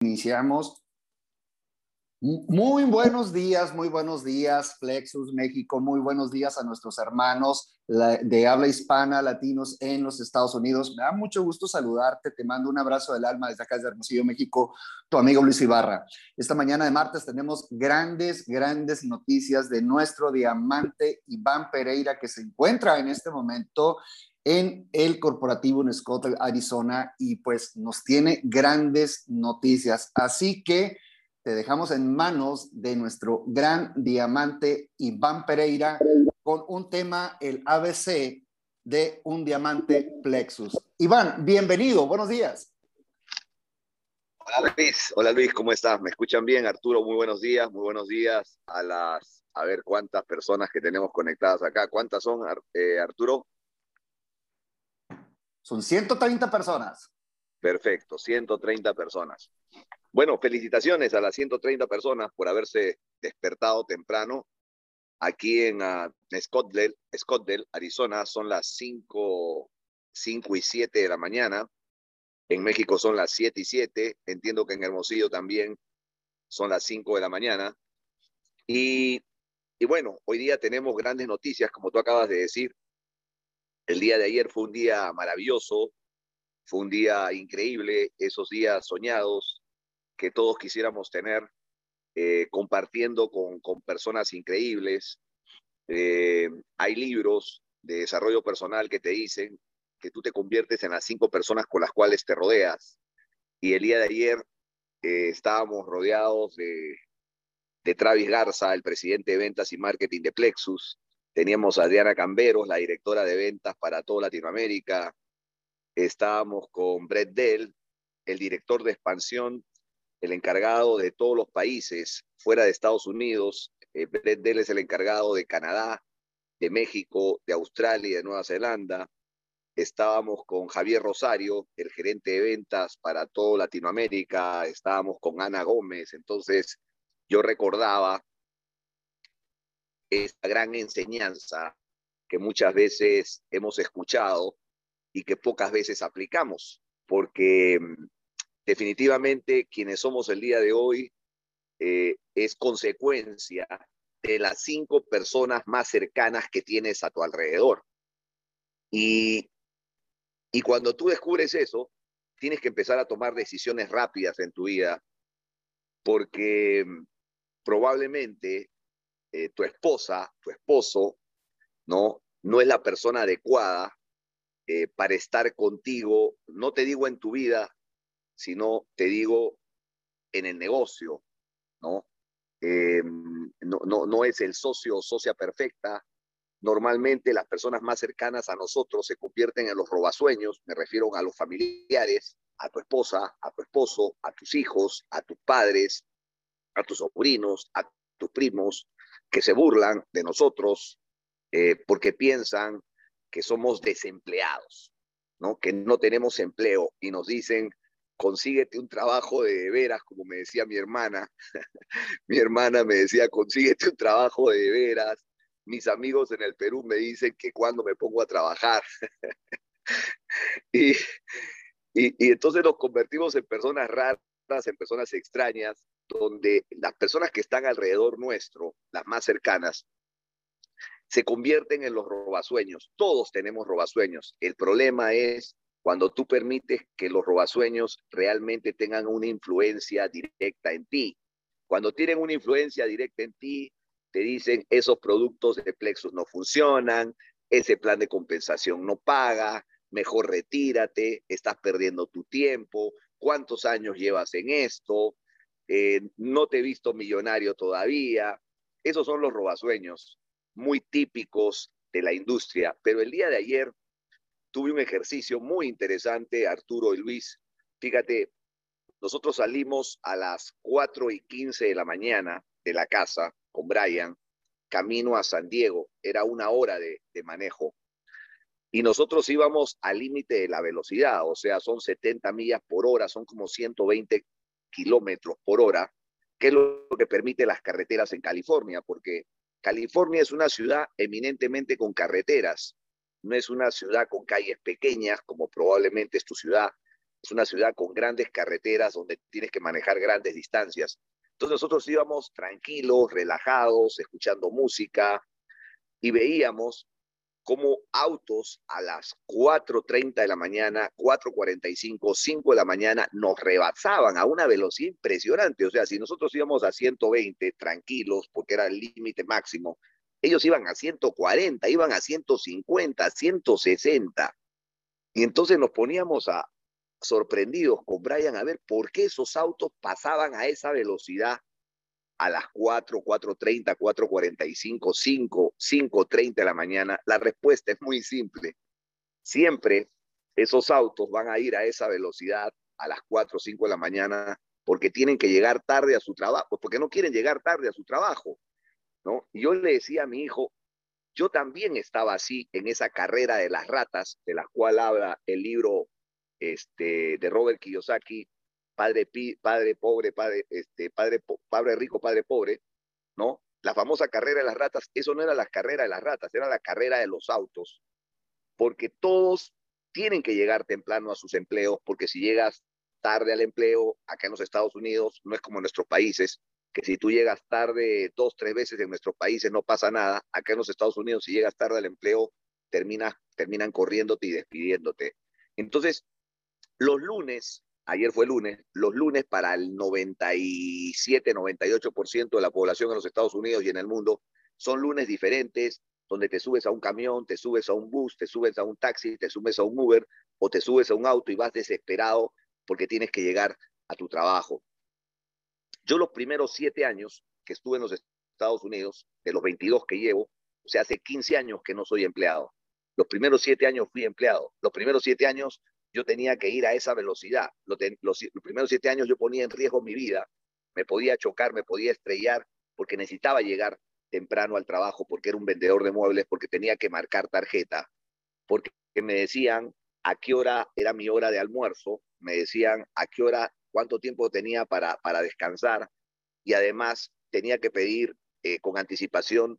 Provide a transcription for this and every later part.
iniciamos. Muy buenos días, muy buenos días, Flexus México, muy buenos días a nuestros hermanos de habla hispana, latinos en los Estados Unidos. Me da mucho gusto saludarte, te mando un abrazo del alma desde acá, desde Hermosillo, México, tu amigo Luis Ibarra. Esta mañana de martes tenemos grandes, grandes noticias de nuestro diamante Iván Pereira, que se encuentra en este momento en el corporativo en Arizona, y pues nos tiene grandes noticias. Así que te dejamos en manos de nuestro gran diamante Iván Pereira con un tema, el ABC de un diamante Plexus. Iván, bienvenido, buenos días. Hola Luis, hola Luis, ¿cómo estás? ¿Me escuchan bien? Arturo, muy buenos días, muy buenos días a las, a ver cuántas personas que tenemos conectadas acá. ¿Cuántas son, eh, Arturo? Son 130 personas. Perfecto, 130 personas. Bueno, felicitaciones a las 130 personas por haberse despertado temprano. Aquí en uh, Scottsdale, Arizona, son las 5, 5 y 7 de la mañana. En México son las 7 y 7. Entiendo que en Hermosillo también son las 5 de la mañana. Y, y bueno, hoy día tenemos grandes noticias, como tú acabas de decir. El día de ayer fue un día maravilloso, fue un día increíble, esos días soñados, que todos quisiéramos tener, eh, compartiendo con, con, personas increíbles. Eh, hay libros de desarrollo personal que te dicen que tú te conviertes en las cinco personas con las cuales te rodeas. Y el día de ayer eh, estábamos rodeados de, de Travis Garza, el presidente de ventas y marketing de Plexus. Teníamos a Adriana Camberos, la directora de ventas para toda Latinoamérica. Estábamos con Brett Dell, el director de expansión el encargado de todos los países fuera de Estados Unidos. Eh, Brett Dell es el encargado de Canadá, de México, de Australia y de Nueva Zelanda. Estábamos con Javier Rosario, el gerente de ventas para toda Latinoamérica. Estábamos con Ana Gómez. Entonces, yo recordaba esta gran enseñanza que muchas veces hemos escuchado y que pocas veces aplicamos, porque mm, definitivamente quienes somos el día de hoy eh, es consecuencia de las cinco personas más cercanas que tienes a tu alrededor. Y, y cuando tú descubres eso, tienes que empezar a tomar decisiones rápidas en tu vida, porque mm, probablemente eh, tu esposa, tu esposo, no, no es la persona adecuada eh, para estar contigo, no te digo en tu vida, sino te digo en el negocio, ¿no? Eh, no, no, no es el socio o socia perfecta. Normalmente las personas más cercanas a nosotros se convierten en los robasueños, me refiero a los familiares, a tu esposa, a tu esposo, a tus hijos, a tus padres, a tus sobrinos, a tus primos, que se burlan de nosotros eh, porque piensan que somos desempleados, ¿no? que no tenemos empleo y nos dicen, consíguete un trabajo de veras, como me decía mi hermana. mi hermana me decía, consíguete un trabajo de veras. Mis amigos en el Perú me dicen que cuando me pongo a trabajar. y, y, entonces nos convertimos en personas raras, en personas extrañas, donde las personas que están alrededor nuestro, las más cercanas, se convierten en los robasueños. Todos tenemos robasueños. El problema es cuando tú permites que los robasueños realmente tengan una influencia directa en ti. Cuando tienen una influencia directa en ti, te dicen esos productos de Plexus no funcionan, ese plan de compensación no paga, mejor retírate, estás perdiendo tu tiempo, cuántos años llevas en esto, eh, no te he visto millonario todavía. Esos son los robasueños muy típicos de la industria. Pero el día de ayer tuve un ejercicio muy interesante, Arturo y Luis. Fíjate, nosotros salimos a las 4 y 15 de la mañana de la casa con Brian, camino a San Diego. Era una hora de, de manejo. Y nosotros íbamos al límite de la velocidad, o sea, son 70 millas por hora, son como 120 kilómetros por hora, que es lo que permite las carreteras en California, porque California es una ciudad eminentemente con carreteras no es una ciudad con calles pequeñas como probablemente es tu ciudad, Es una ciudad con grandes carreteras donde tienes que manejar grandes distancias. Entonces nosotros íbamos tranquilos, relajados, escuchando música y veíamos cómo autos a las 4.30 de la mañana, 4.45, 5 de la mañana nos rebasaban a una velocidad impresionante. O sea, si nosotros íbamos a 120 tranquilos porque era el límite máximo, ellos iban a 140, iban a 150, 160. Y entonces nos poníamos a, sorprendidos con Brian a ver por qué esos autos pasaban a esa velocidad a las 4, 4.30, 4.45, 5, 5.30 de la mañana. La respuesta es muy simple. Siempre esos autos van a ir a esa velocidad a las 4 o 5 de la mañana porque tienen que llegar tarde a su trabajo, porque no quieren llegar tarde a su trabajo. ¿no? Yo le decía a mi hijo, yo también estaba así en esa carrera de las ratas, de la cual habla el libro este, de Robert Kiyosaki, padre, padre pobre, padre, este, padre, padre rico, padre pobre, ¿no? La famosa carrera de las ratas, eso no era la carrera de las ratas, era la carrera de los autos, porque todos tienen que llegar temprano a sus empleos, porque si llegas tarde al empleo, acá en los Estados Unidos, no es como en nuestros países, que si tú llegas tarde dos, tres veces en nuestros países no pasa nada, acá en los Estados Unidos si llegas tarde al empleo, termina, terminan corriéndote y despidiéndote. Entonces, los lunes, ayer fue lunes, los lunes para el 97, 98% de la población en los Estados Unidos y en el mundo son lunes diferentes, donde te subes a un camión, te subes a un bus, te subes a un taxi, te subes a un Uber o te subes a un auto y vas desesperado porque tienes que llegar a tu trabajo. Yo los primeros siete años que estuve en los Estados Unidos, de los 22 que llevo, o sea, hace 15 años que no soy empleado. Los primeros siete años fui empleado. Los primeros siete años yo tenía que ir a esa velocidad. Los, primeros siete años yo ponía en riesgo mi vida, me podía chocar, me podía estrellar, porque necesitaba llegar temprano al trabajo, porque era un vendedor de muebles, porque tenía que marcar tarjeta, porque me decían a qué hora era mi hora de almuerzo, me decían a qué hora, cuánto tiempo tenía para, para descansar, y además tenía que pedir eh, con anticipación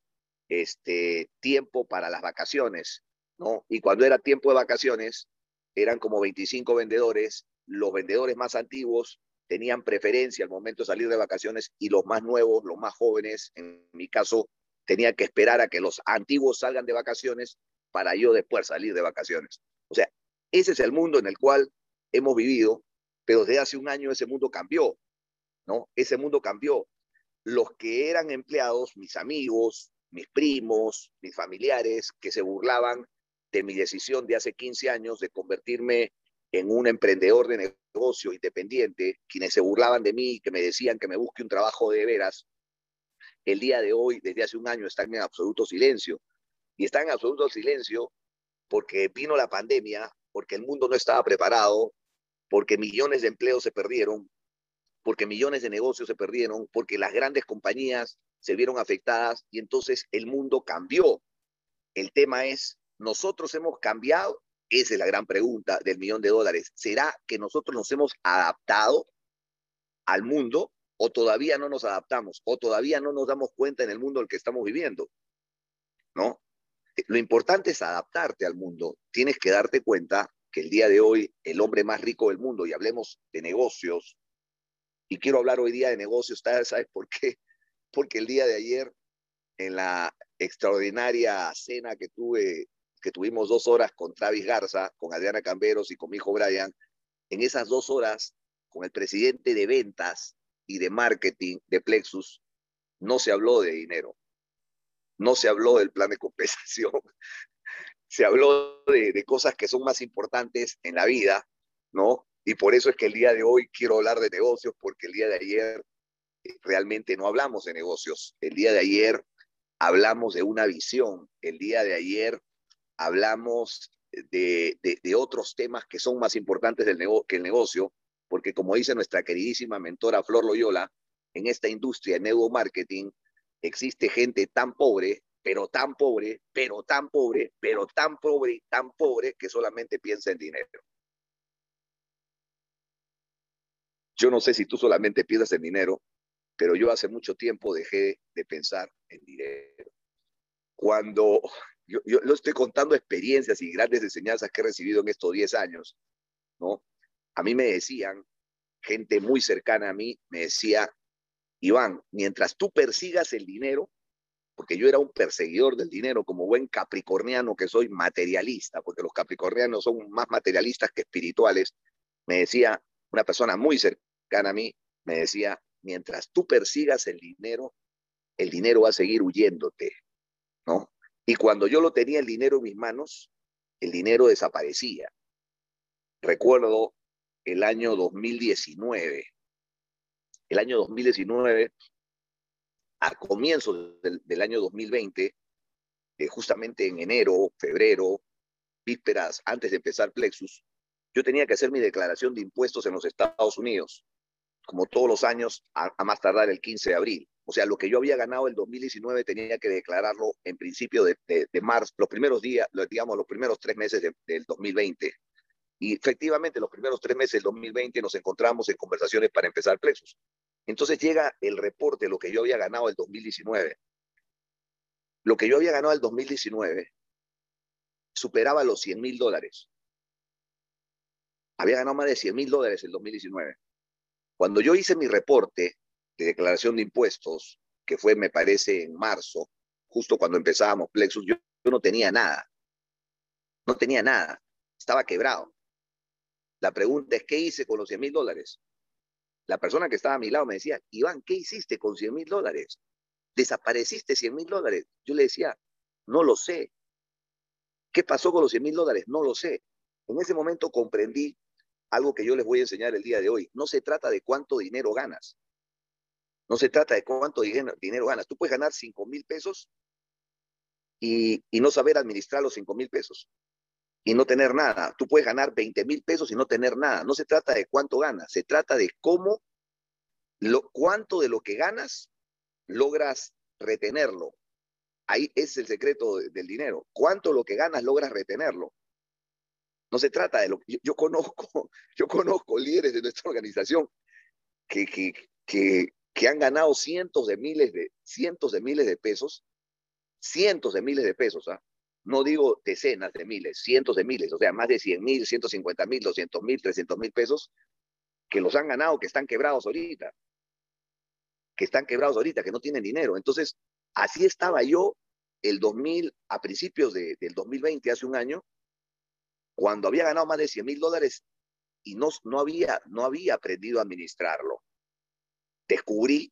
este tiempo para las vacaciones, ¿no? Y cuando era tiempo de vacaciones, eran como 25 vendedores, los vendedores más antiguos tenían preferencia al momento de salir de vacaciones y los más nuevos, los más jóvenes, en mi caso, tenía que esperar a que los antiguos salgan de vacaciones para yo después salir de vacaciones. O sea, ese es el mundo en el cual hemos vivido, pero desde hace un año ese mundo cambió, ¿no? Ese mundo cambió. Los que eran empleados, mis amigos, mis primos, mis familiares, que se burlaban de mi decisión de hace 15 años de convertirme en un emprendedor de negocio independiente, quienes se burlaban de mí, que me decían que me busque un trabajo de veras, el día de hoy, desde hace un año, están en absoluto silencio. Y están en absoluto silencio porque vino la pandemia, porque el mundo no estaba preparado, porque millones de empleos se perdieron, porque millones de negocios se perdieron, porque las grandes compañías se vieron afectadas y entonces el mundo cambió. El tema es ¿Nosotros hemos cambiado? Esa es la gran pregunta del millón de dólares. ¿Será que nosotros nos hemos adaptado al mundo o todavía no nos adaptamos o todavía no nos damos cuenta en el mundo en el que estamos viviendo? ¿No? Lo importante es adaptarte al mundo. Tienes que darte cuenta que el día de hoy el hombre más rico del mundo, y hablemos de negocios, y quiero hablar hoy día de negocios, ¿sabes por qué? Porque el día de ayer, en la extraordinaria cena que tuve que tuvimos dos horas con Travis Garza, con Adriana Camberos y con mi hijo Brian, en esas dos horas, con el presidente de ventas y de marketing de Plexus, no se habló de dinero, no se habló del plan de compensación, se habló de, de cosas que son más importantes en la vida, ¿no? Y por eso es que el día de hoy quiero hablar de negocios, porque el día de ayer eh, realmente no hablamos de negocios. El día de ayer hablamos de una visión. El día de ayer hablamos de, otros temas que son más importantes del que el negocio, porque como dice nuestra queridísima mentora Flor Loyola, en esta industria de neuromarketing existe gente tan pobre, pero tan pobre, pero tan pobre, pero tan pobre, tan pobre que solamente piensa en dinero. Yo no sé si tú solamente piensas en dinero, pero yo hace mucho tiempo dejé de pensar en dinero. Cuando yo, yo estoy contando experiencias y grandes enseñanzas que he recibido en estos 10 años, ¿no? a mí me decían, gente muy cercana a mí, me decía, Iván, mientras tú persigas el dinero, porque yo era un perseguidor del dinero, como buen capricorniano que soy materialista, porque los capricornianos son más materialistas que espirituales, me decía una persona muy cercana a mí, me decía, mientras tú persigas el dinero, el dinero va a seguir huyéndote, ¿no? Y cuando yo lo tenía el dinero en mis manos, el dinero desaparecía. Recuerdo el año 2019. El año 2019 a comienzos del, año 2020, eh, justamente en enero, febrero, vísperas antes de empezar Plexus, yo tenía que hacer mi declaración de impuestos en los Estados Unidos, como todos los años, a, más tardar el 15 de abril. O sea, lo que yo había ganado el 2019 tenía que declararlo en principio de, marzo, los primeros días, digamos, los primeros tres meses del 2020. Y efectivamente, los primeros tres meses del 2020 nos encontramos en conversaciones para empezar Plexus. Entonces llega el reporte de lo que yo había ganado el 2019. Lo que yo había ganado el 2019 superaba los 100 mil dólares. Había ganado más de 100 mil dólares el 2019. Cuando yo hice mi reporte de declaración de impuestos, que fue, me parece, en marzo, justo cuando empezábamos Plexus, yo, no tenía nada. No tenía nada. Estaba quebrado. La pregunta es, ¿qué hice con los 100 mil dólares? la persona que estaba a mi lado me decía, Iván, ¿qué hiciste con 100 mil dólares? ¿Desapareciste 100 mil dólares? Yo le decía, no lo sé. ¿Qué pasó con los 100 mil dólares? No lo sé. En ese momento comprendí algo que yo les voy a enseñar el día de hoy. No se trata de cuánto dinero ganas. No se trata de cuánto dinero, ganas. Tú puedes ganar 5 mil pesos y, y, no saber administrar los 5 mil pesos y no tener nada. Tú puedes ganar 20 mil pesos y no tener nada. No se trata de cuánto ganas, se trata de cómo, lo, cuánto de lo que ganas logras retenerlo. Ahí es el secreto del dinero. Cuánto lo que ganas logras retenerlo. No se trata de lo que yo, conozco, yo conozco líderes de nuestra organización que, que, que, que han ganado cientos de miles de, cientos de miles de pesos, cientos de miles de pesos, ¿ah? no digo decenas de miles, cientos de miles, o sea, más de 100 mil, 150 mil, 200 mil, 300 mil pesos, que los han ganado, que están quebrados ahorita, que están quebrados ahorita, que no tienen dinero. Entonces, así estaba yo el 2000, a principios del 2020, hace un año, cuando había ganado más de 100 mil dólares y no, no, había, no había aprendido a administrarlo. Descubrí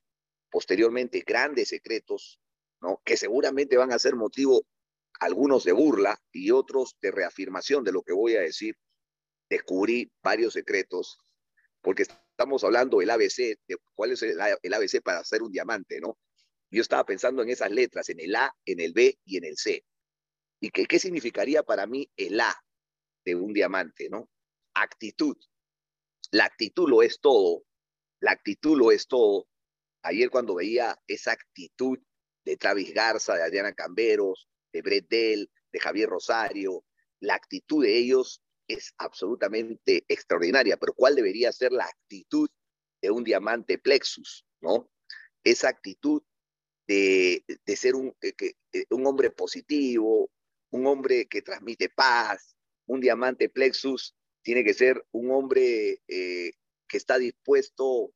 posteriormente grandes secretos, ¿no? que seguramente van a ser motivo algunos de burla y otros de reafirmación de lo que voy a decir, descubrí varios secretos, porque estamos hablando del ABC, de cuál es el, ABC para hacer un diamante, ¿no? Yo estaba pensando en esas letras, en el A, en el B y en el C. ¿Y qué, qué significaría para mí el A de un diamante, ¿no? Actitud. La actitud lo es todo. La actitud lo es todo. Ayer cuando veía esa actitud de Travis Garza, de Adriana Camberos, de Brett Dell, de Javier Rosario, la actitud de ellos es absolutamente extraordinaria, pero ¿cuál debería ser la actitud de un diamante plexus? ¿no? Esa actitud de, ser un, que, un hombre positivo, un hombre que transmite paz, un diamante plexus tiene que ser un hombre eh, que está dispuesto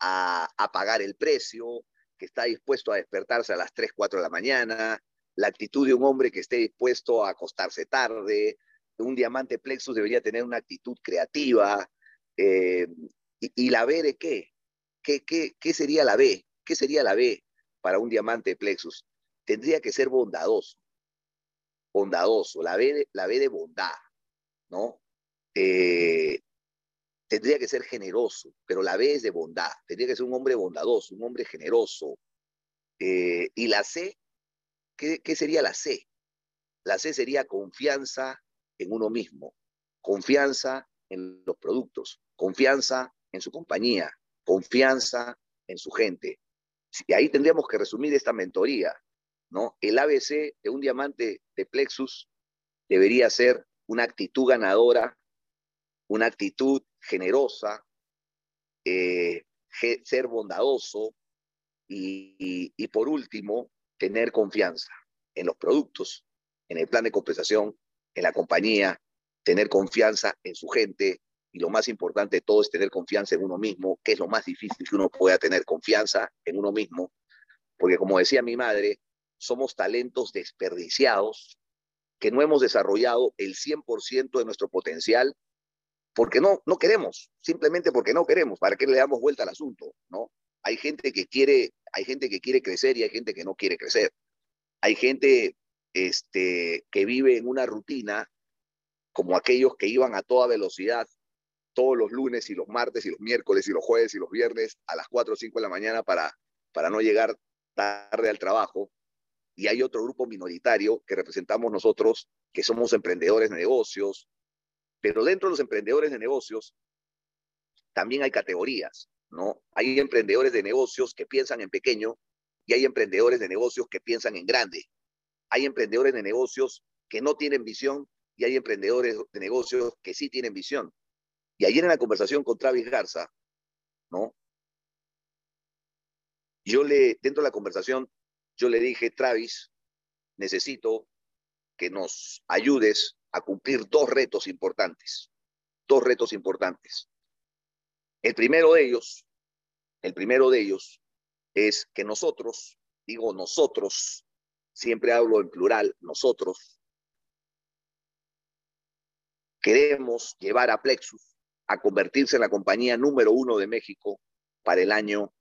a, a, pagar el precio, que está dispuesto a despertarse a las 3, 4 de la mañana, la actitud de un hombre que esté dispuesto a acostarse tarde. Un diamante plexus debería tener una actitud creativa. Eh, y, la B de qué? ¿Qué, qué? qué sería la B? ¿Qué sería la B para un diamante plexus? Tendría que ser bondadoso. Bondadoso. La B de, la B de bondad, ¿no? Eh, tendría que ser generoso, pero la B es de bondad. Tendría que ser un hombre bondadoso, un hombre generoso. Eh, y la C ¿qué, sería la C? La C sería confianza en uno mismo, confianza en los productos, confianza en su compañía, confianza en su gente. Y ahí tendríamos que resumir esta mentoría, ¿no? El ABC de un diamante de Plexus debería ser una actitud ganadora, una actitud generosa, eh, ser bondadoso y, por último, tener confianza en los productos, en el plan de compensación, en la compañía, tener confianza en su gente y lo más importante de todo es tener confianza en uno mismo, que es lo más difícil que uno pueda tener confianza en uno mismo, porque como decía mi madre, somos talentos desperdiciados que no hemos desarrollado el 100% de nuestro potencial porque no, no queremos, simplemente porque no queremos, ¿para qué le damos vuelta al asunto? ¿no? Hay gente que quiere, hay gente que quiere crecer y hay gente que no quiere crecer. Hay gente este, que vive en una rutina como aquellos que iban a toda velocidad todos los lunes y los martes y los miércoles y los jueves y los viernes a las 4 o 5 de la mañana para, para no llegar tarde al trabajo. Y hay otro grupo minoritario que representamos nosotros, que somos emprendedores de negocios. Pero dentro de los emprendedores de negocios también hay categorías, ¿no? Hay emprendedores de negocios que piensan en pequeño y hay emprendedores de negocios que piensan en grande. Hay emprendedores de negocios que no tienen visión y hay emprendedores de negocios que sí tienen visión. Y ayer en la conversación con Travis Garza, ¿no? Yo le, dentro de la conversación, yo le dije, Travis, necesito que nos ayudes a cumplir dos retos importantes. Dos retos importantes. El primero de ellos, el primero de ellos es que nosotros, digo nosotros, siempre hablo en plural, nosotros, queremos llevar a Plexus a convertirse en la compañía número uno de México para el año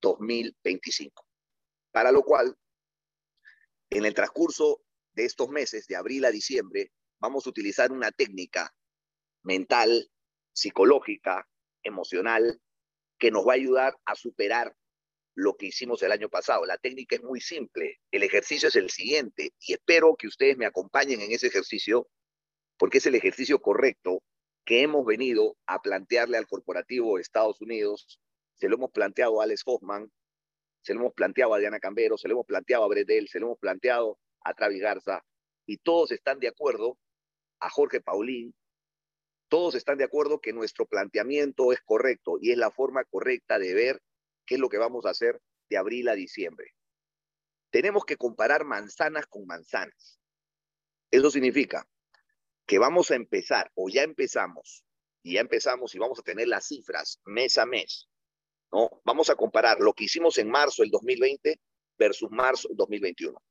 2025. Para lo cual, en el transcurso de estos meses, de abril a diciembre, vamos a utilizar una técnica mental, psicológica, emocional, que nos va a ayudar a superar lo que hicimos el año pasado. La técnica es muy simple. El ejercicio es el siguiente y espero que ustedes me acompañen en ese ejercicio porque es el ejercicio correcto que hemos venido a plantearle al corporativo de Estados Unidos, se lo hemos planteado a Alex Hoffman, se lo hemos planteado a Diana Cambero, se lo hemos planteado a Bredel, se lo hemos planteado a Travis Garza, y todos están de acuerdo, a Jorge Paulín, todos están de acuerdo que nuestro planteamiento es correcto y es la forma correcta de ver qué es lo que vamos a hacer de abril a diciembre. Tenemos que comparar manzanas con manzanas. Eso significa que vamos a empezar o ya empezamos y ya empezamos y vamos a tener las cifras mes a mes, ¿no? Vamos a comparar lo que hicimos en marzo del 2020 versus marzo del 2021.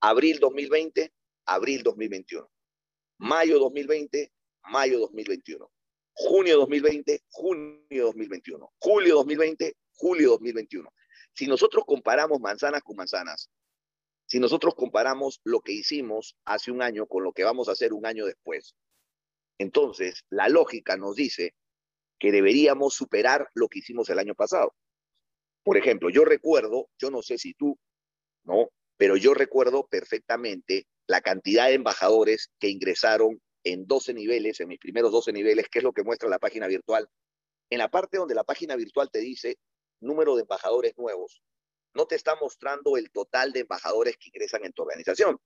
Abril 2020, abril 2021. Mayo 2020, mayo 2021. Junio 2020, junio 2021. Julio 2020, julio 2021. Si nosotros comparamos manzanas con manzanas, si nosotros comparamos lo que hicimos hace un año con lo que vamos a hacer un año después, entonces la lógica nos dice que deberíamos superar lo que hicimos el año pasado. Por ejemplo, yo recuerdo, yo no sé si tú, ¿no? Pero yo recuerdo perfectamente la cantidad de embajadores que ingresaron en 12 niveles, en mis primeros 12 niveles, que es lo que muestra la página virtual. En la parte donde la página virtual te dice número de embajadores nuevos, no te está mostrando el total de embajadores que ingresan en tu organización.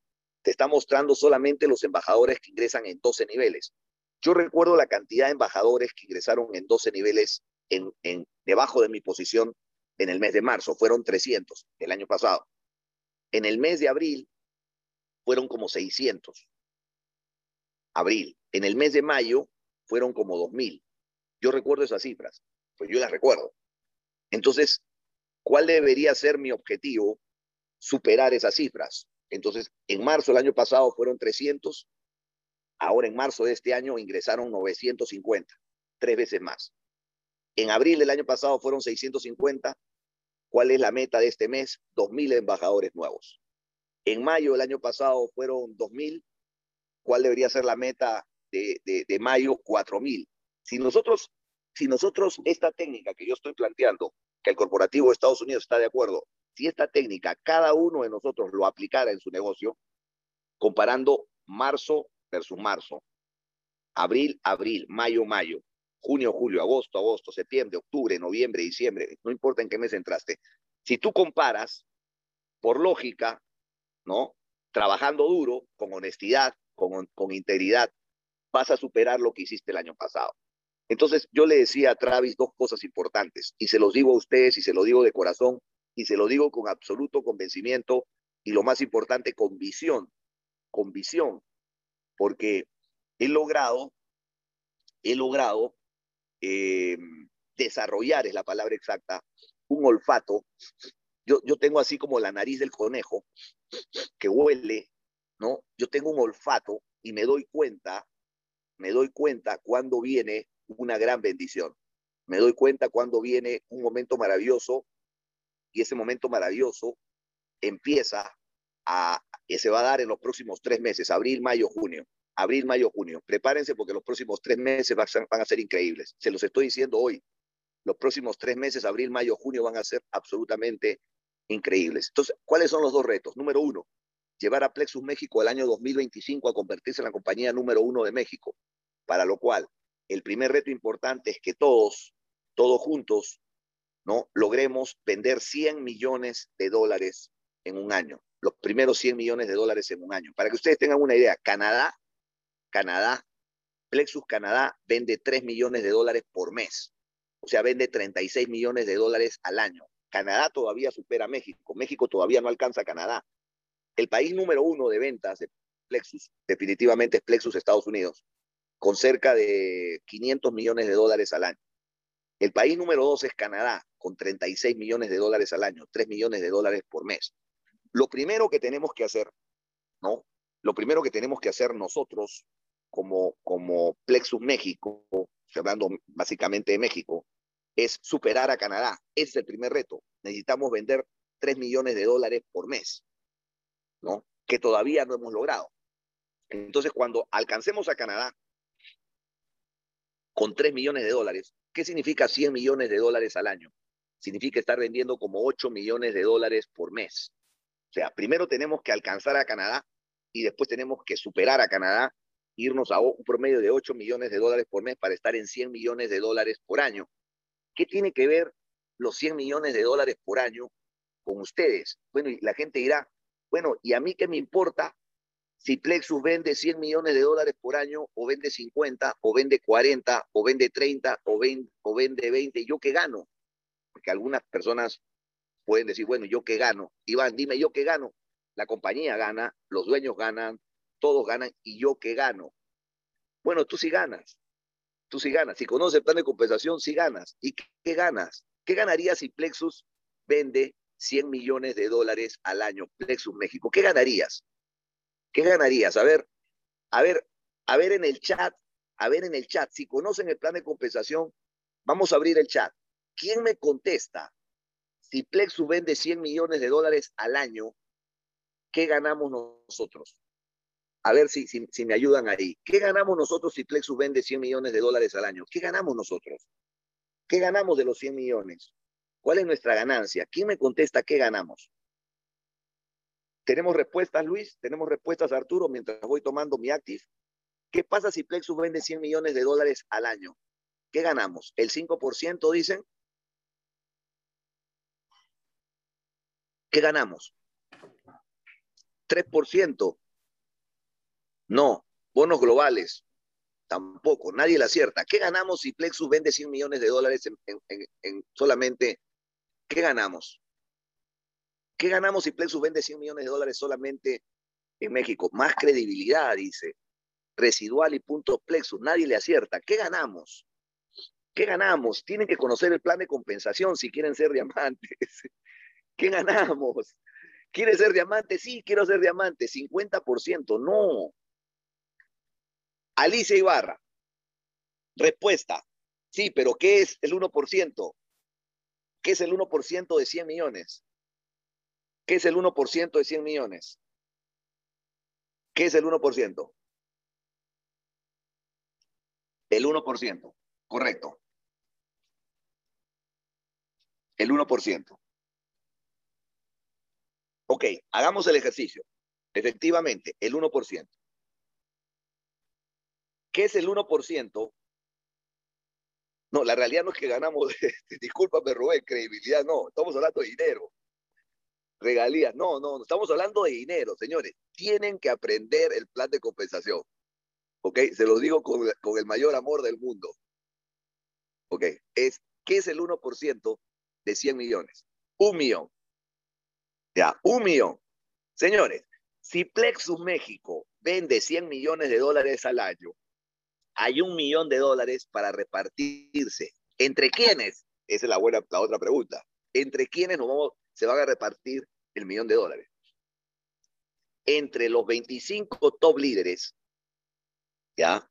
Te está mostrando solamente los embajadores que ingresan en 12 niveles. Yo recuerdo la cantidad de embajadores que ingresaron en 12 niveles en, debajo de mi posición en el mes de marzo. Fueron 300 el año pasado. En el mes de abril fueron como 600. Abril. En el mes de mayo fueron como 2.000. Yo recuerdo esas cifras, pues yo las recuerdo. Entonces, ¿Cuál debería ser mi objetivo? Superar esas cifras. Entonces, en marzo del año pasado fueron 300, ahora en marzo de este año ingresaron 950, tres veces más. En abril del año pasado fueron 650. ¿Cuál es la meta de este mes? 2.000 embajadores nuevos. En mayo del año pasado fueron 2.000. ¿Cuál debería ser la meta de, de, de mayo? 4.000. Si nosotros, si nosotros esta técnica que yo estoy planteando que el corporativo de Estados Unidos está de acuerdo, si esta técnica cada uno de nosotros lo aplicara en su negocio, comparando marzo versus marzo, abril, abril, mayo, mayo, junio, julio, agosto, agosto, septiembre, octubre, noviembre, diciembre, no importa en qué mes entraste. Si tú comparas, por lógica, ¿no? Trabajando duro, con honestidad, con, con integridad, vas a superar lo que hiciste el año pasado. Entonces yo le decía a Travis dos cosas importantes y se los digo a ustedes y se lo digo de corazón y se lo digo con absoluto convencimiento y lo más importante con visión, con visión, porque he logrado, he logrado eh, desarrollar, es la palabra exacta, un olfato. Yo, yo tengo así como la nariz del conejo, que huele, ¿no? Yo tengo un olfato y me doy cuenta, me doy cuenta cuando viene una gran bendición. Me doy cuenta cuando viene un momento maravilloso y ese momento maravilloso empieza a, se va a dar en los próximos tres meses, abril, mayo, junio. Abril, mayo, junio. Prepárense porque los próximos tres meses van a, ser, increíbles. Se los estoy diciendo hoy. Los próximos tres meses, abril, mayo, junio, van a ser absolutamente increíbles. Entonces, ¿cuáles son los dos retos? Número uno, llevar a Plexus México el año 2025 a convertirse en la compañía número uno de México, para lo cual el primer reto importante es que todos, todos juntos, ¿no? logremos vender 100 millones de dólares en un año los primeros 100 millones de dólares en un año. Para que ustedes tengan una idea, Canadá, Canadá, Plexus Canadá vende 3 millones de dólares por mes. O sea, vende 36 millones de dólares al año. Canadá todavía supera a México. México todavía no alcanza a Canadá. El país número uno de ventas de Plexus definitivamente es Plexus Estados Unidos, con cerca de 500 millones de dólares al año. El país número dos es Canadá, con 36 millones de dólares al año, 3 millones de dólares por mes. Lo primero que tenemos que hacer, ¿no? Lo primero que tenemos que hacer nosotros como, como Plexus México, hablando básicamente de México, es superar a Canadá. Ese es el primer reto. Necesitamos vender 3 millones de dólares por mes, ¿no? Que todavía no hemos logrado. Entonces, cuando alcancemos a Canadá con 3 millones de dólares, ¿qué significa 100 millones de dólares al año? Significa estar vendiendo como 8 millones de dólares por mes. O sea, primero tenemos que alcanzar a Canadá y después tenemos que superar a Canadá, irnos a un promedio de 8 millones de dólares por mes para estar en 100 millones de dólares por año. ¿Qué tiene que ver los 100 millones de dólares por año con ustedes? Bueno, y la gente dirá, bueno, ¿y a mí qué me importa si Plexus vende 100 millones de dólares por año o vende 50 o vende 40 o vende 30 o vende, o vende 20? ¿Yo qué gano? Porque algunas personas pueden decir, bueno, ¿yo qué gano? Iván, dime, ¿yo qué gano? La compañía gana, los dueños ganan, todos ganan, ¿y yo qué gano? Bueno, tú sí ganas, tú sí ganas. Si conoces el plan de compensación, sí ganas. ¿Y qué, ganas? ¿Qué ganarías si Plexus vende 100 millones de dólares al año, Plexus México? ¿Qué ganarías? ¿Qué ganarías? A ver, a ver, a ver en el chat, a ver en el chat, si conocen el plan de compensación, vamos a abrir el chat. ¿Quién me contesta? Si Plexus vende 100 millones de dólares al año, ¿qué ganamos nosotros? A ver si, si, me ayudan ahí. ¿Qué ganamos nosotros si Plexus vende 100 millones de dólares al año? ¿Qué ganamos nosotros? ¿Qué ganamos de los 100 millones? ¿Cuál es nuestra ganancia? ¿Quién me contesta qué ganamos? ¿Tenemos respuestas, Luis? ¿Tenemos respuestas, Arturo, mientras voy tomando mi active? ¿Qué pasa si Plexus vende 100 millones de dólares al año? ¿Qué ganamos? ¿El 5% dicen? ¿Qué ganamos? 3%. No. Bonos globales. Tampoco. Nadie la acierta. ¿Qué ganamos si Plexus vende 100 millones de dólares en, solamente? ¿Qué ganamos? ¿Qué ganamos si Plexus vende 100 millones de dólares solamente en México? Más credibilidad, dice. Residual y punto Plexus. Nadie le acierta. ¿Qué ganamos? ¿Qué ganamos? Tienen que conocer el plan de compensación si quieren ser diamantes. ¿Qué ganamos? ¿Quieres ser diamante? Sí, quiero ser diamante. 50%, no. Alicia Ibarra. Respuesta. Sí, pero ¿qué es el 1%? ¿Qué es el 1% de 100 millones? ¿Qué es el 1% de 100 millones? ¿Qué es el 1%? El 1%, correcto. El 1%. Ok, hagamos el ejercicio. Efectivamente, el 1%. ¿Qué es el 1%? No, la realidad no es que ganamos, discúlpame Rubén, credibilidad, no, estamos hablando de dinero. Regalías, no, no, no, estamos hablando de dinero, señores. Tienen que aprender el plan de compensación. ¿Ok? Se los digo con, el mayor amor del mundo. ¿Ok? Es, ¿Qué es el 1% de 100 millones? Un millón. Ya, un millón. Señores, si Plexus México vende 100 millones de dólares al año, hay un millón de dólares para repartirse. ¿Entre quiénes? Esa es la, buena, la otra pregunta. ¿Entre quiénes nos vamos, se van a repartir el millón de dólares? Entre los 25 top líderes, ¿ya?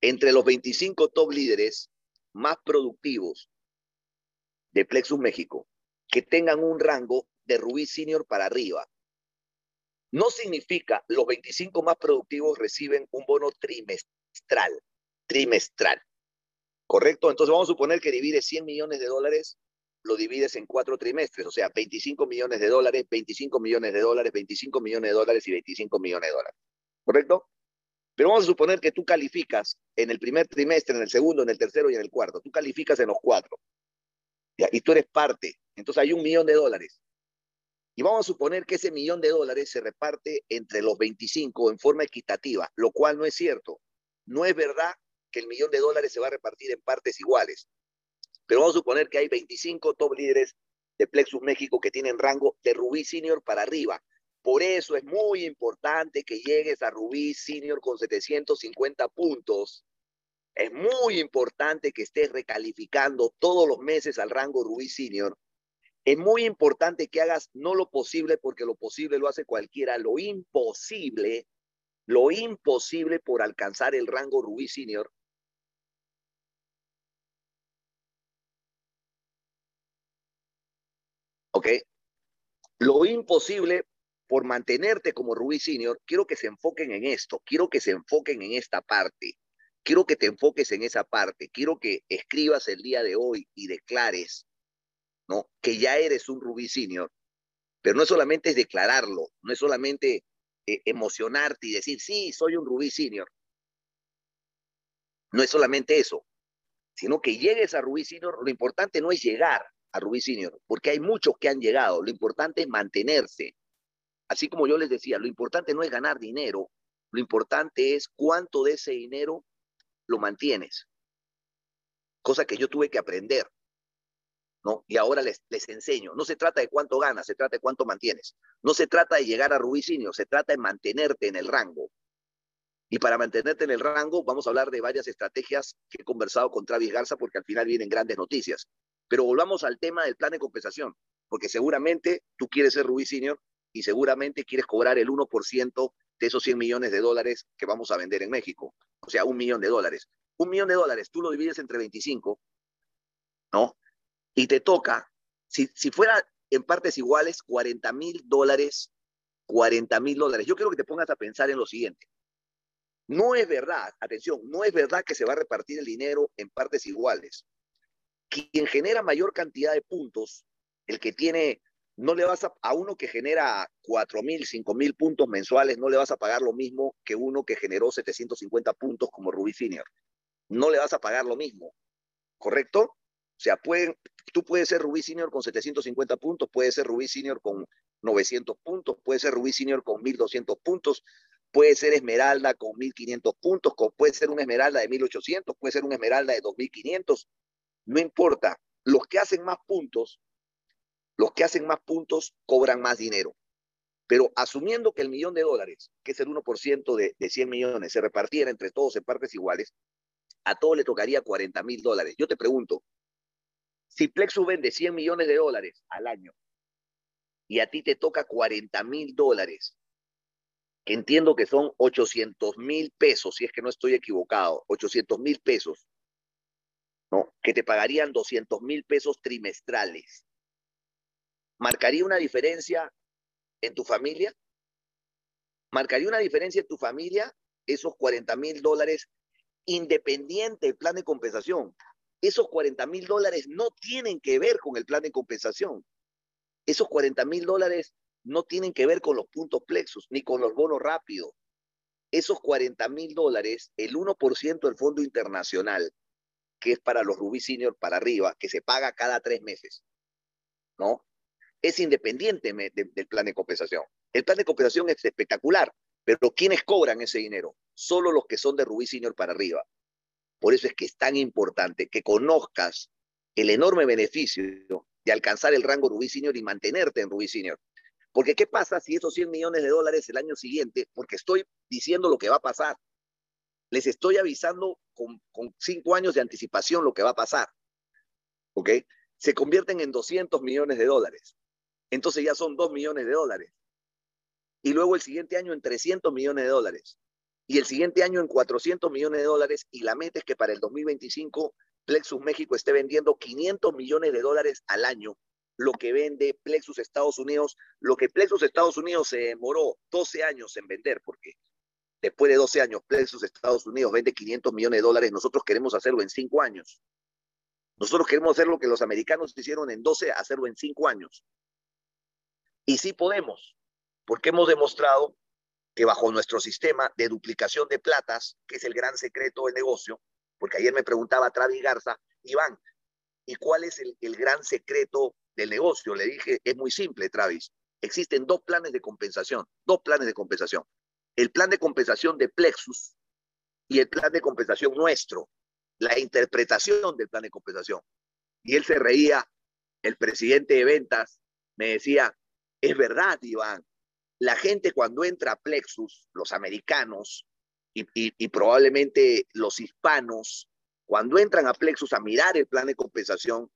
Entre los 25 top líderes más productivos de Plexus México, que tengan un rango de Rubí Senior para arriba. No significa los 25 más productivos reciben un bono trimestral, trimestral. ¿Correcto? Entonces vamos a suponer que divide 100 millones de dólares, lo divides en cuatro trimestres, o sea, 25 millones de dólares, 25 millones de dólares, 25 millones de dólares y 25 millones de dólares. ¿Correcto? Pero vamos a suponer que tú calificas en el primer trimestre, en el segundo, en el tercero y en el cuarto. Tú calificas en los cuatro. Y tú eres parte. Entonces hay un millón de dólares. Y vamos a suponer que ese millón de dólares se reparte entre los 25 en forma equitativa, lo cual no es cierto. No es verdad que el millón de dólares se va a repartir en partes iguales. Pero vamos a suponer que hay 25 top líderes de Plexus México que tienen rango de Rubí Senior para arriba. Por eso es muy importante que llegues a Rubí Senior con 750 puntos. Es muy importante que estés recalificando todos los meses al rango Rubí Senior es muy importante que hagas no lo posible, porque lo posible lo hace cualquiera, lo imposible, lo imposible por alcanzar el rango Rubí Senior. ¿Ok? Lo imposible por mantenerte como Rubí Senior, quiero que se enfoquen en esto, quiero que se enfoquen en esta parte, quiero que te enfoques en esa parte, quiero que escribas el día de hoy y declares ¿no? Que ya eres un Rubí Senior, pero no solamente es declararlo, no es solamente eh, emocionarte y decir, sí, soy un Rubí Senior. No es solamente eso, sino que llegues a Rubí Senior, lo importante no es llegar Rubí Senior, porque hay muchos que han llegado, lo importante es mantenerse. Así como yo les decía, lo importante no es ganar dinero, lo importante es cuánto de ese dinero lo mantienes. Cosa que yo tuve que aprender. Y ahora les, enseño. No se trata de cuánto ganas, se trata de cuánto mantienes. No se trata de llegar a Rubicinio, se trata de mantenerte en el rango. Y para mantenerte en el rango, vamos a hablar de varias estrategias que he conversado con Travis Garza porque al final vienen grandes noticias. Pero volvamos al tema del plan de compensación, porque seguramente tú quieres ser Rubí Senior y seguramente quieres cobrar el 1% de esos 100 millones de dólares que vamos a vender en México. O sea, un millón de dólares. Un millón de dólares, tú lo divides entre 25, ¿no? y te toca, si, si fuera en partes iguales, 40 mil dólares, 40 mil dólares. Yo quiero que te pongas a pensar en lo siguiente. No es verdad, atención, no es verdad que se va a repartir el dinero en partes iguales. Quien genera mayor cantidad de puntos, el que tiene, no le vas a, a uno que genera 4 mil, 5 mil puntos mensuales, no le vas a pagar lo mismo que uno que generó 750 puntos como Ruby Senior. No le vas a pagar lo mismo, ¿correcto? O sea, pueden, tú puedes ser Rubí Senior con 750 puntos, puedes ser Rubí Senior con 900 puntos, puede ser Rubí Senior con 1200 puntos, puede ser Esmeralda con 1500 puntos, puede ser una Esmeralda de 1800, puede ser una Esmeralda de 2500, no importa. Los que hacen más puntos, los que hacen más puntos cobran más dinero. Pero asumiendo que el millón de dólares, que es el 1% de, de 100 millones, se repartiera entre todos en partes iguales, a todos le tocaría 40 mil dólares. Yo te pregunto, si Plexus vende 100 millones de dólares al año y a ti te toca 40 mil dólares, que entiendo que son 800 mil pesos, si es que no estoy equivocado, 800 mil pesos, ¿no? Que te pagarían 200 mil pesos trimestrales. ¿Marcaría una diferencia en tu familia? ¿Marcaría una diferencia en tu familia esos 40 mil dólares independiente del plan de compensación? esos 40 mil dólares no tienen que ver con el plan de compensación. Esos 40 mil dólares no tienen que ver con los puntos plexos ni con los bonos rápidos. Esos 40 mil dólares, el 1% del fondo internacional, que es para los Rubí Senior para arriba, que se paga cada tres meses, ¿no? Es independiente del plan de compensación. El plan de compensación es espectacular, pero ¿quiénes cobran ese dinero? Solo los que son de Rubí Senior para arriba. Por eso es que es tan importante que conozcas el enorme beneficio de alcanzar el rango Rubí Senior y mantenerte en Rubí Senior. Porque ¿qué pasa si esos 100 millones de dólares el año siguiente, porque estoy diciendo lo que va a pasar, Les estoy avisando con, cinco años de anticipación lo que va a pasar. ¿Ok? Se convierten en 200 millones de dólares. Entonces ya son 2 millones de dólares. Y luego el siguiente año en 300 millones de dólares. Y el siguiente año en 400 millones de dólares. Y la meta es que para el 2025 Plexus México esté vendiendo 500 millones de dólares al año lo que vende Plexus Estados Unidos, lo que Plexus Estados Unidos se demoró 12 años en vender, porque después de 12 años Plexus Estados Unidos vende 500 millones de dólares, nosotros queremos hacerlo en 5 años. Nosotros queremos hacer lo que los americanos hicieron en 12, hacerlo en 5 años. Y sí podemos, porque hemos demostrado que bajo nuestro sistema de duplicación de platas, que es el gran secreto del negocio, porque ayer me preguntaba Travis Garza, Iván, ¿y cuál es el gran secreto del negocio. Le dije, es muy simple, Travis. Existen dos planes de compensación, dos planes de compensación. El plan de compensación de Plexus y el plan de compensación nuestro, la interpretación del plan de compensación. Y él se reía, el presidente de ventas me decía, es verdad, Iván, la gente cuando entra a Plexus, los americanos y, y probablemente los hispanos, cuando entran a Plexus a mirar el plan de compensación,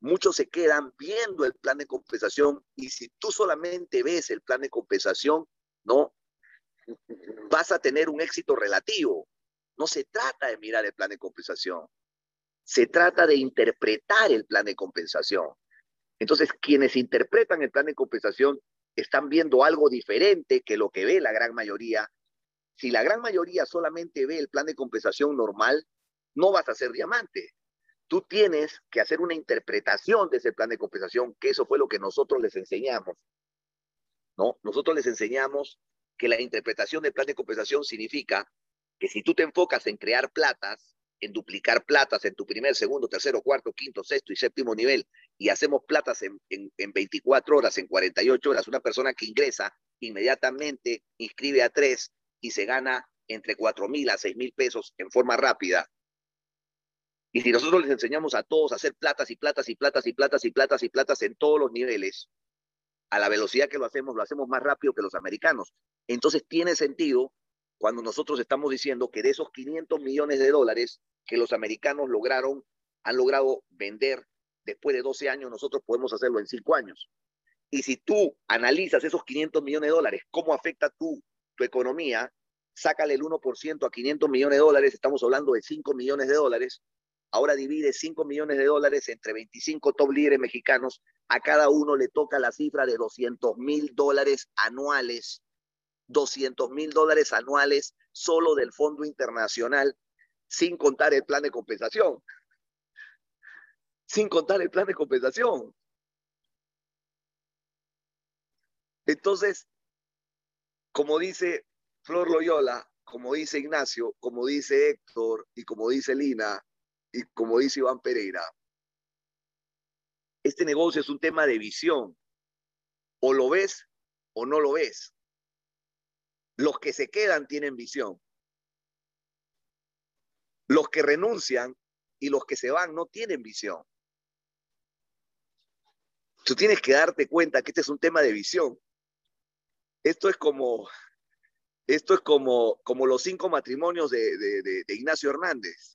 muchos se quedan viendo el plan de compensación y si tú solamente ves el plan de compensación, ¿no? Vas a tener un éxito relativo. No se trata de mirar el plan de compensación, se trata de interpretar el plan de compensación. Entonces, quienes interpretan el plan de compensación están viendo algo diferente que lo que ve la gran mayoría. Si la gran mayoría solamente ve el plan de compensación normal, no vas a ser diamante tú tienes que hacer una interpretación de ese plan de compensación, que eso fue lo que nosotros les enseñamos. ¿No? Nosotros les enseñamos que la interpretación del plan de compensación significa que si tú te enfocas en crear platas, en duplicar platas en tu primer, segundo, tercero, cuarto, quinto, sexto y séptimo nivel, y hacemos platas en, en, en 24 horas, en 48 horas, una persona que ingresa inmediatamente inscribe a tres y se gana entre cuatro mil a seis mil pesos en forma rápida, y si nosotros les enseñamos a todos a hacer platas y platas y platas y platas y platas y platas en todos los niveles, a la velocidad que lo hacemos, lo hacemos más rápido que los americanos. Entonces tiene sentido cuando nosotros estamos diciendo que de esos 500 millones de dólares que los americanos lograron, han logrado vender después de 12 años, nosotros podemos hacerlo en 5 años. Y si tú analizas esos 500 millones de dólares, cómo afecta tu, tu economía, sácale el 1% a 500 millones de dólares, estamos hablando de 5 millones de dólares, ahora divide 5 millones de dólares entre 25 top líderes mexicanos, a cada uno le toca la cifra de 200 mil dólares anuales, 200 mil dólares anuales solo del Fondo Internacional, sin contar el plan de compensación, sin contar el plan de compensación. Entonces, como dice Flor Loyola, como dice Ignacio, como dice Héctor y como dice Lina, y como dice Iván Pereira, este negocio es un tema de visión. O lo ves o no lo ves. Los que se quedan tienen visión. Los que renuncian y los que se van no tienen visión. Tú tienes que darte cuenta que este es un tema de visión. Esto es como, esto es como, como los cinco matrimonios de, de Ignacio Hernández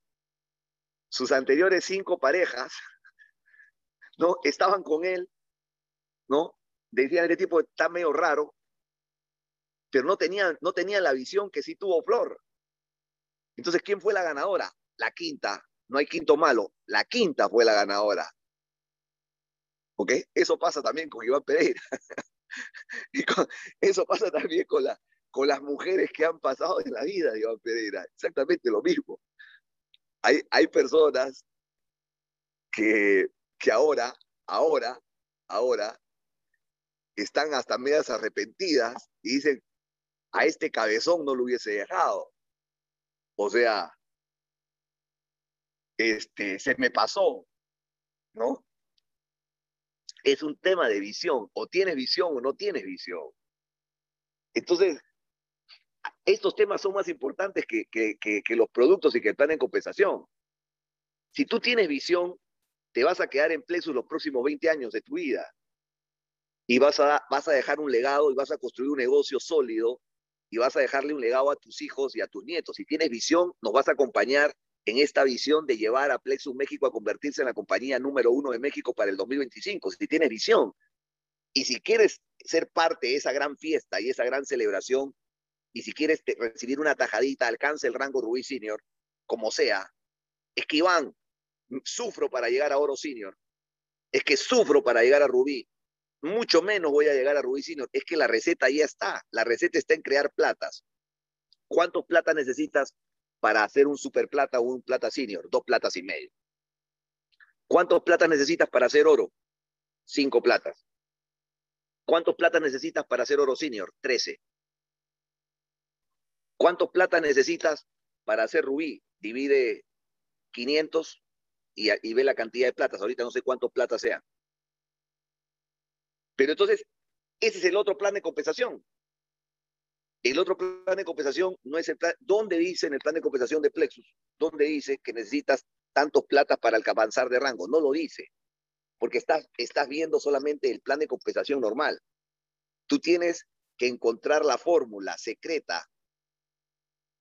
sus anteriores cinco parejas, ¿no? Estaban con él, ¿no? Decían, este tipo está medio raro, pero no tenían, no la visión que sí tuvo Flor. Entonces, ¿quién fue la ganadora? La quinta. No hay quinto malo. La quinta fue la ganadora. ¿Ok? Eso pasa también con Iván Pereira. eso pasa también con, la, con las mujeres que han pasado en la vida de Iván Pereira. Exactamente lo mismo hay, hay personas que, que ahora, ahora, ahora, están hasta medias arrepentidas y dicen, a este cabezón no lo hubiese dejado. O sea, este, se me pasó, ¿no? Es un tema de visión, o tienes visión o no tienes visión. Entonces, estos temas son más importantes que, que, los productos y que plan de compensación. Si tú tienes visión, te vas a quedar en Plexus los próximos 20 años de tu vida. Y vas a, vas a dejar un legado y vas a construir un negocio sólido y vas a dejarle un legado a tus hijos y a tus nietos. Si tienes visión, nos vas a acompañar en esta visión de llevar a Plexus México a convertirse en la compañía número uno de México para el 2025. Si tienes visión y si quieres ser parte de esa gran fiesta y esa gran celebración, y si quieres recibir una tajadita, alcance el rango Rubí Senior, como sea, es que Iván, sufro para llegar a Oro Senior, es que sufro para llegar a Rubí, mucho menos voy a llegar a Rubí Senior, es que la receta ya está, la receta está en crear platas. ¿Cuántos platas necesitas para hacer un super plata o un plata senior? Dos platas y medio. ¿Cuántos platas necesitas para hacer oro? Cinco platas. ¿Cuántos platas necesitas para hacer oro senior? Trece. ¿Cuántos platas necesitas para hacer rubí? Divide 500 y, ve la cantidad de platas. Ahorita no sé cuántos platas sean. Pero entonces, ese es el otro plan de compensación. El otro plan de compensación no es el plan. ¿Dónde dice en el plan de compensación de Plexus? ¿Dónde dice que necesitas tantos platas para avanzar de rango? No lo dice. Porque estás, estás viendo solamente el plan de compensación normal. Tú tienes que encontrar la fórmula secreta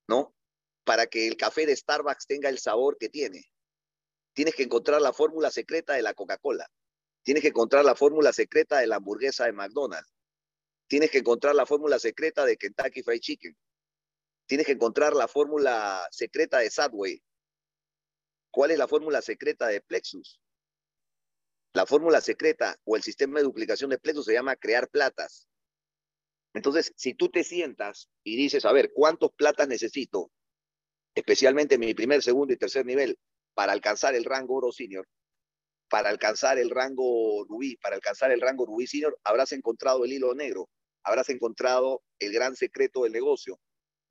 ¿no? Para que el café de Starbucks tenga el sabor que tiene. Tienes que encontrar la fórmula secreta de la Coca-Cola. Tienes que encontrar la fórmula secreta de la hamburguesa de McDonald's. Tienes que encontrar la fórmula secreta de Kentucky Fried Chicken. Tienes que encontrar la fórmula secreta de Subway. ¿Cuál es la fórmula secreta de Plexus? La fórmula secreta o el sistema de duplicación de Plexus se llama crear platas. Entonces, si tú te sientas y dices, a ver, ¿cuántos platas necesito? Especialmente en mi primer, segundo y tercer nivel para alcanzar el rango oro senior, para alcanzar el rango rubí, para alcanzar el rango rubí senior, habrás encontrado el hilo negro, habrás encontrado el gran secreto del negocio.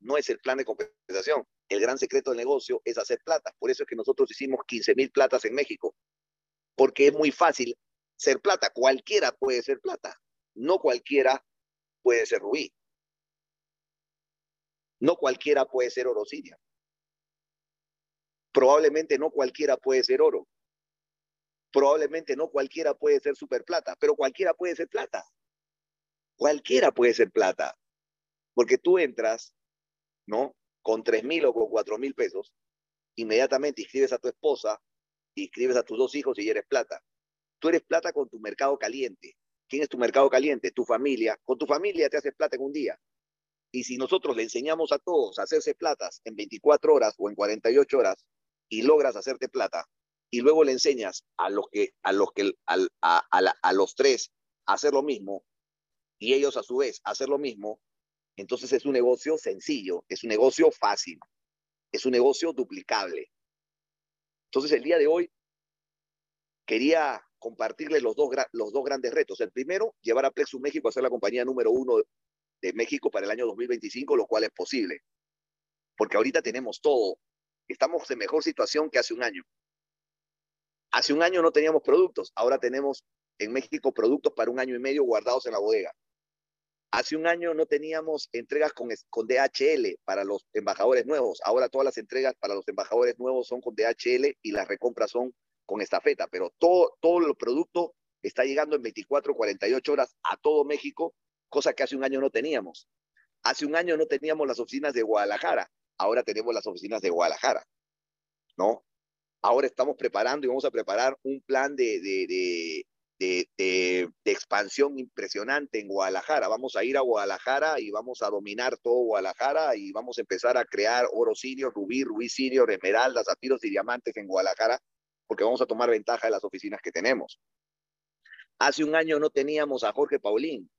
No es el plan de compensación. El gran secreto del negocio es hacer plata. Por eso es que nosotros hicimos 15 mil platas en México. Porque es muy fácil ser plata. Cualquiera puede ser plata. No cualquiera puede ser rubí. No cualquiera puede ser orosinia. Probablemente no cualquiera puede ser oro. Probablemente no cualquiera puede ser super plata, pero cualquiera puede ser plata. Cualquiera puede ser plata. Porque tú entras, ¿no? Con tres mil o con cuatro mil pesos, inmediatamente inscribes a tu esposa, inscribes a tus dos hijos y eres plata. Tú eres plata con tu mercado caliente. ¿Quién es tu mercado caliente? Tu familia. Con tu familia te haces plata en un día. Y si nosotros le enseñamos a todos a hacerse platas en 24 horas o en 48 horas y logras hacerte plata, y luego le enseñas a los que a los que a, los tres a hacer lo mismo y ellos a su vez a hacer lo mismo, entonces es un negocio sencillo, es un negocio fácil, es un negocio duplicable. Entonces el día de hoy quería compartirles los dos, los dos grandes retos. El primero, llevar a Plexus México a ser la compañía número uno de México para el año 2025, lo cual es posible. Porque ahorita tenemos todo. Estamos en mejor situación que hace un año. Hace un año no teníamos productos, ahora tenemos en México productos para un año y medio guardados en la bodega. Hace un año no teníamos entregas con, con DHL para los embajadores nuevos. Ahora todas las entregas para los embajadores nuevos son con DHL y las recompras son con esta feta, pero todo, todo el producto está llegando en 24, 48 horas a todo México, cosa que hace un año no teníamos. Hace un año no teníamos las oficinas de Guadalajara, ahora tenemos las oficinas de Guadalajara, ¿no? Ahora estamos preparando y vamos a preparar un plan de, de, de, expansión impresionante en Guadalajara. Vamos a ir a Guadalajara y vamos a dominar todo Guadalajara y vamos a empezar a crear oro sirio, rubí, rubí sirio, esmeraldas, zafiros y diamantes en Guadalajara porque vamos a tomar ventaja de las oficinas que tenemos. Hace un año no teníamos a Jorge Paulín.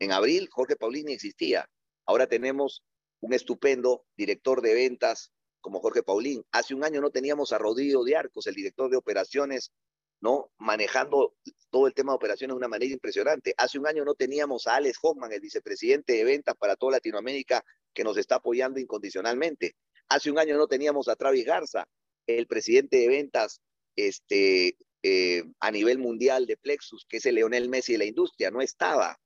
En abril Jorge Paulín ni existía. Ahora tenemos un estupendo director de ventas como Jorge Paulín. Hace un año no teníamos a Rodrigo de Arcos, el director de operaciones, ¿no? Manejando todo el tema de operaciones de una manera impresionante. Hace un año no teníamos a Alex Hoffman, el vicepresidente de ventas para toda Latinoamérica, que nos está apoyando incondicionalmente. Hace un año no teníamos a Travis Garza, el presidente de ventas este, eh, a nivel mundial de Plexus, que es el Leonel Messi de la industria, no estaba.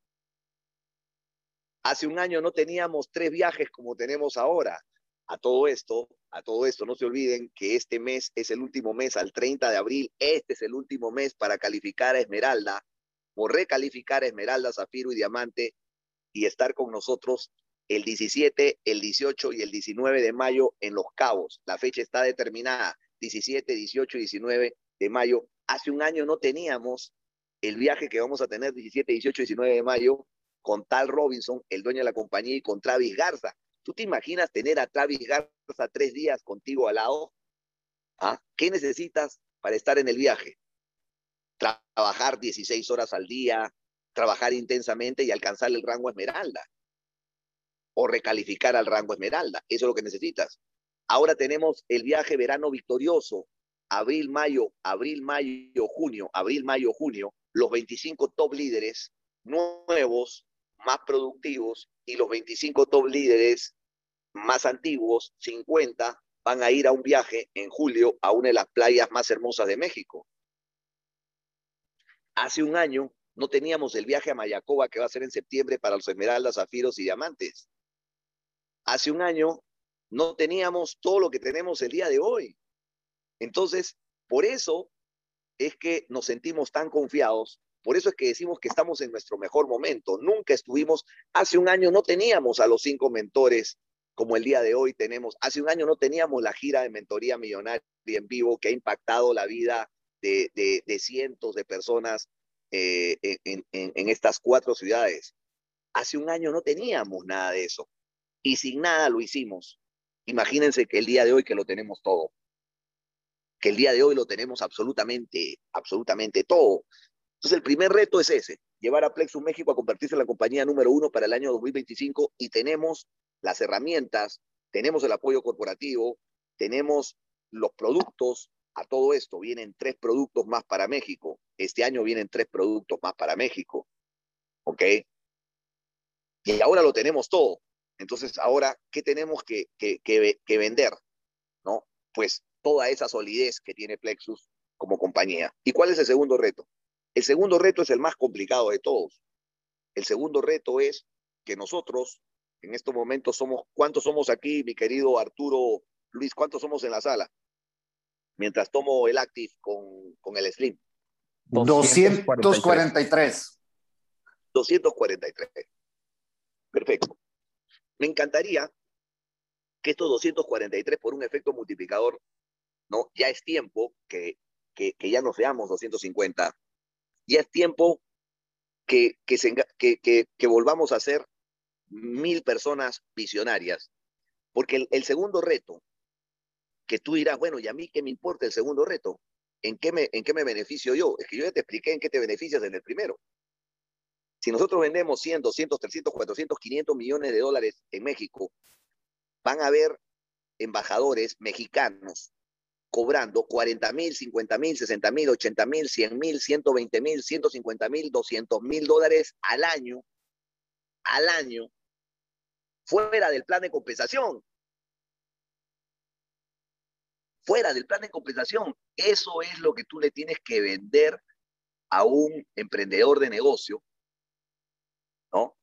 Hace un año no teníamos tres viajes como tenemos ahora. A todo esto, a todo esto, no se olviden que este mes es el último mes, al 30 de abril, este es el último mes para calificar a Esmeralda o recalificar a Esmeralda, Zafiro y Diamante y estar con nosotros el 17, el 18 y el 19 de mayo en Los Cabos. La fecha está determinada, 17, 18 y 19 de mayo. Hace un año no teníamos el viaje que vamos a tener 17, 18 y 19 de mayo con Tal Robinson, el dueño de la compañía, y con Travis Garza. ¿Tú te imaginas tener a Travis Garza tres días contigo al lado? ¿Ah? ¿Qué necesitas para estar en el viaje? Trabajar 16 horas al día, trabajar intensamente y alcanzar el rango esmeralda o recalificar al rango Esmeralda. Eso es lo que necesitas. Ahora tenemos el viaje verano victorioso, abril, mayo, abril, mayo, junio, abril, mayo, junio, los 25 top líderes nuevos, más productivos, y los 25 top líderes más antiguos, 50, van a ir a un viaje en julio a una de las playas más hermosas de México. Hace un año no teníamos el viaje a Mayacoba que va a ser en septiembre para los esmeraldas, zafiros y diamantes hace un año no teníamos todo lo que tenemos el día de hoy. Entonces, por eso es que nos sentimos tan confiados, por eso es que decimos que estamos en nuestro mejor momento. Nunca estuvimos, hace un año no teníamos a los cinco mentores como el día de hoy tenemos. Hace un año no teníamos la gira de mentoría millonaria en vivo que ha impactado la vida de, cientos de personas eh, en estas cuatro ciudades. Hace un año no teníamos nada de eso y sin nada lo hicimos. Imagínense que el día de hoy que lo tenemos todo, que el día de hoy lo tenemos absolutamente, absolutamente todo. Entonces el primer reto es ese, llevar a Plexus México a convertirse en la compañía número uno para el año 2025 y tenemos las herramientas, tenemos el apoyo corporativo, tenemos los productos, a todo esto vienen tres productos más para México. Este año vienen tres productos más para México. ¿Ok? Y ahora lo tenemos todo. Entonces, ahora, ¿qué tenemos que, que, vender? ¿No? Pues toda esa solidez que tiene Plexus como compañía. ¿Y cuál es el segundo reto? El segundo reto es el más complicado de todos. El segundo reto es que nosotros, en estos momentos, somos, ¿cuántos somos aquí, mi querido Arturo Luis? ¿Cuántos somos en la sala? Mientras tomo el Active con, con el Slim. 243. 243. Perfecto. Me encantaría que estos 243 por un efecto multiplicador, ¿no? Ya es tiempo que, que, ya no seamos 250, ya es tiempo que, que, volvamos a ser mil personas visionarias, porque el, el, segundo reto, que tú dirás, bueno, ¿y a mí qué me importa el segundo reto? ¿En qué, me, ¿En qué me beneficio yo? Es que yo ya te expliqué en qué te beneficias en el primero. Si nosotros vendemos 100, 200, 300, 400, 500 millones de dólares en México, van a haber embajadores mexicanos cobrando 40 mil, 50 mil, 60 mil, 80 mil, 100 mil, 120 mil, 150 mil, 200 mil dólares al año, al año, fuera del plan de compensación. Fuera del plan de compensación. Eso es lo que tú le tienes que vender a un emprendedor de negocio ¿no?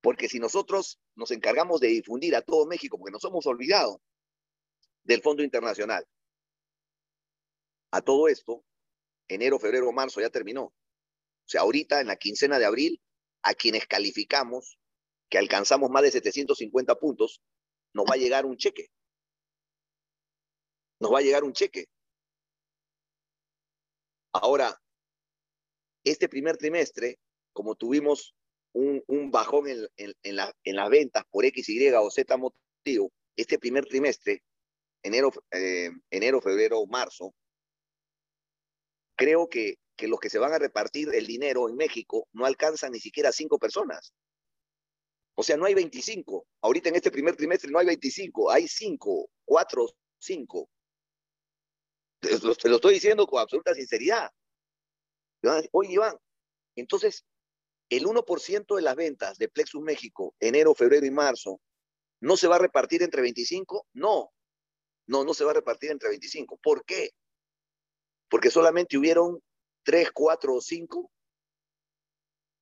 Porque si nosotros nos encargamos de difundir a todo México, porque nos hemos olvidado del Fondo Internacional, a todo esto, enero, febrero, marzo ya terminó. O sea, ahorita en la quincena de abril, a quienes calificamos, que alcanzamos más de 750 puntos, nos va a llegar un cheque. Nos va a llegar un cheque. Ahora, este primer trimestre, como tuvimos un, bajón en, en, las ventas por X, Y o Z motivo, este primer trimestre, enero, eh, enero febrero, marzo, creo que, que los que se van a repartir el dinero en México no alcanzan ni siquiera cinco personas. O sea, no hay 25. Ahorita en este primer trimestre no hay 25, hay cinco, cuatro, cinco. Te lo, te lo estoy diciendo con absoluta sinceridad. Oye, Iván, entonces el 1% de las ventas de Plexus México, enero, febrero y marzo, ¿no se va a repartir entre 25? No, no, no se va a repartir entre 25. ¿Por qué? Porque solamente hubieron 3, 4 o 5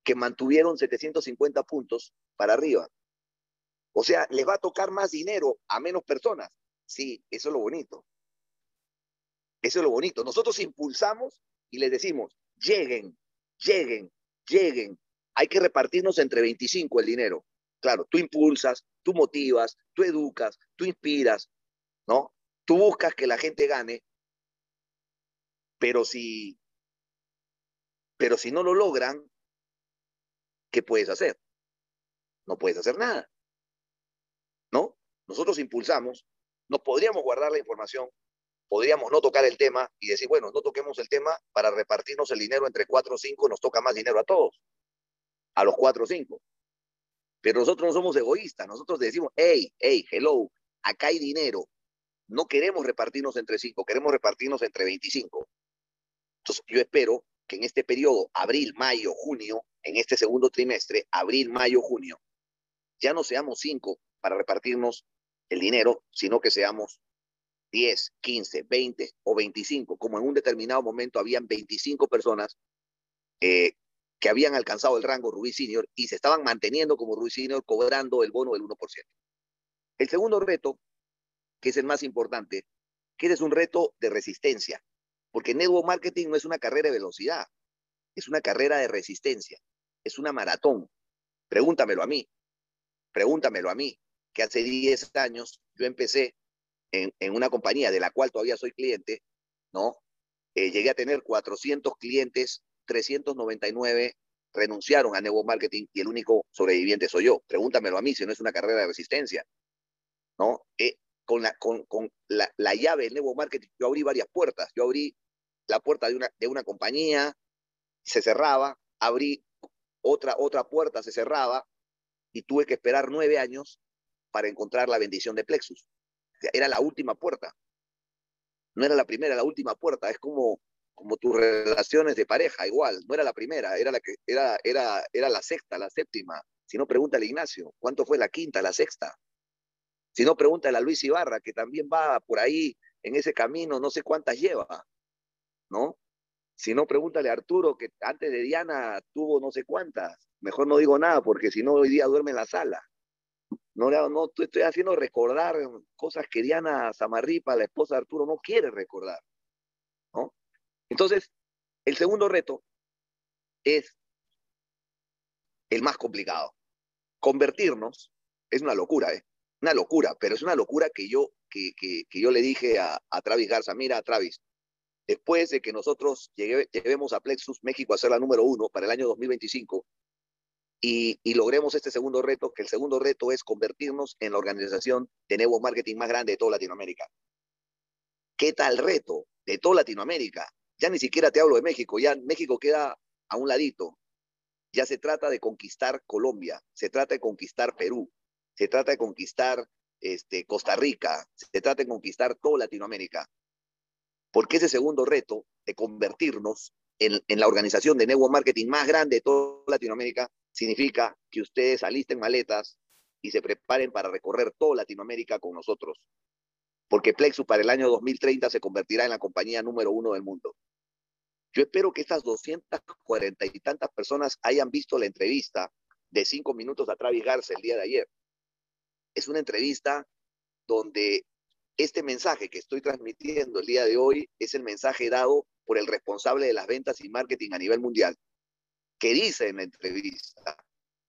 que mantuvieron 750 puntos para arriba. O sea, les va a tocar más dinero a menos personas. Sí, eso es lo bonito. Eso es lo bonito. Nosotros impulsamos y les decimos, lleguen, lleguen, lleguen, hay que repartirnos entre 25 el dinero. Claro, tú impulsas, tú motivas, tú educas, tú inspiras, ¿no? Tú buscas que la gente gane, pero si, pero si no lo logran, ¿qué puedes hacer? No puedes hacer nada. ¿No? Nosotros impulsamos, no podríamos guardar la información, podríamos no tocar el tema y decir, bueno, no toquemos el tema para repartirnos el dinero entre cuatro o cinco, nos toca más dinero a todos, a los cuatro o cinco. Pero nosotros no somos egoístas, nosotros decimos, hey, hey, hello, acá hay dinero, no queremos repartirnos entre cinco, queremos repartirnos entre 25. Entonces, yo espero que en este periodo, abril, mayo, junio, en este segundo trimestre, abril, mayo, junio, ya no seamos cinco para repartirnos el dinero, sino que seamos 10, 15, 20 o 25, como en un determinado momento habían 25 personas eh, que habían alcanzado el rango Rubí Senior y se estaban manteniendo como Rubí Senior cobrando el bono del 1%. El segundo reto, que es el más importante, que es un reto de resistencia, porque network marketing no es una carrera de velocidad, es una carrera de resistencia, es una maratón. Pregúntamelo a mí, pregúntamelo a mí, que hace 10 años yo empecé en, una compañía de la cual todavía soy cliente, ¿no? Eh, llegué a tener 400 clientes, 399 renunciaron a Network Marketing y el único sobreviviente soy yo. Pregúntamelo a mí si no es una carrera de resistencia, ¿no? Eh, con la, con, con la, la, llave del Network Marketing yo abrí varias puertas. Yo abrí la puerta de una, de una compañía, se cerraba, abrí otra, otra puerta, se cerraba y tuve que esperar nueve años para encontrar la bendición de Plexus era la última puerta. No era la primera, la última puerta. Es como, como tus relaciones de pareja, igual. No era la primera, era la, que, era, era, era la sexta, la séptima. Si no, pregúntale a Ignacio, ¿cuánto fue la quinta, la sexta? Si no, pregúntale a Luis Ibarra, que también va por ahí en ese camino, no sé cuántas lleva, ¿no? Si no, pregúntale a Arturo, que antes de Diana tuvo no sé cuántas. Mejor no digo nada, porque si no, hoy día duerme en la sala. No, no estoy haciendo recordar cosas que Diana Zamarripa, la esposa de Arturo, no quiere recordar. ¿no? Entonces, el segundo reto es el más complicado. Convertirnos es una locura, ¿eh? Una locura, pero es una locura que yo, que, que, yo le dije a, a Travis Garza, mira, Travis, después de que nosotros lleguemos a Plexus México a ser la número uno para el año 2025, y, logremos este segundo reto, que el segundo reto es convertirnos en la organización de nuevo marketing más grande de toda Latinoamérica. ¿Qué tal reto de toda Latinoamérica? Ya ni siquiera te hablo de México, ya México queda a un ladito. Ya se trata de conquistar Colombia, se trata de conquistar Perú, se trata de conquistar este, Costa Rica, se trata de conquistar toda Latinoamérica. Porque ese segundo reto de convertirnos en, en la organización de nuevo marketing más grande de toda Latinoamérica significa que ustedes alisten maletas y se preparen para recorrer toda Latinoamérica con nosotros. Porque Plexus para el año 2030 se convertirá en la compañía número uno del mundo. Yo espero que estas 240 y tantas personas hayan visto la entrevista de cinco minutos a Travis Garza el día de ayer. Es una entrevista donde este mensaje que estoy transmitiendo el día de hoy es el mensaje dado por el responsable de las ventas y marketing a nivel mundial, que dice en la entrevista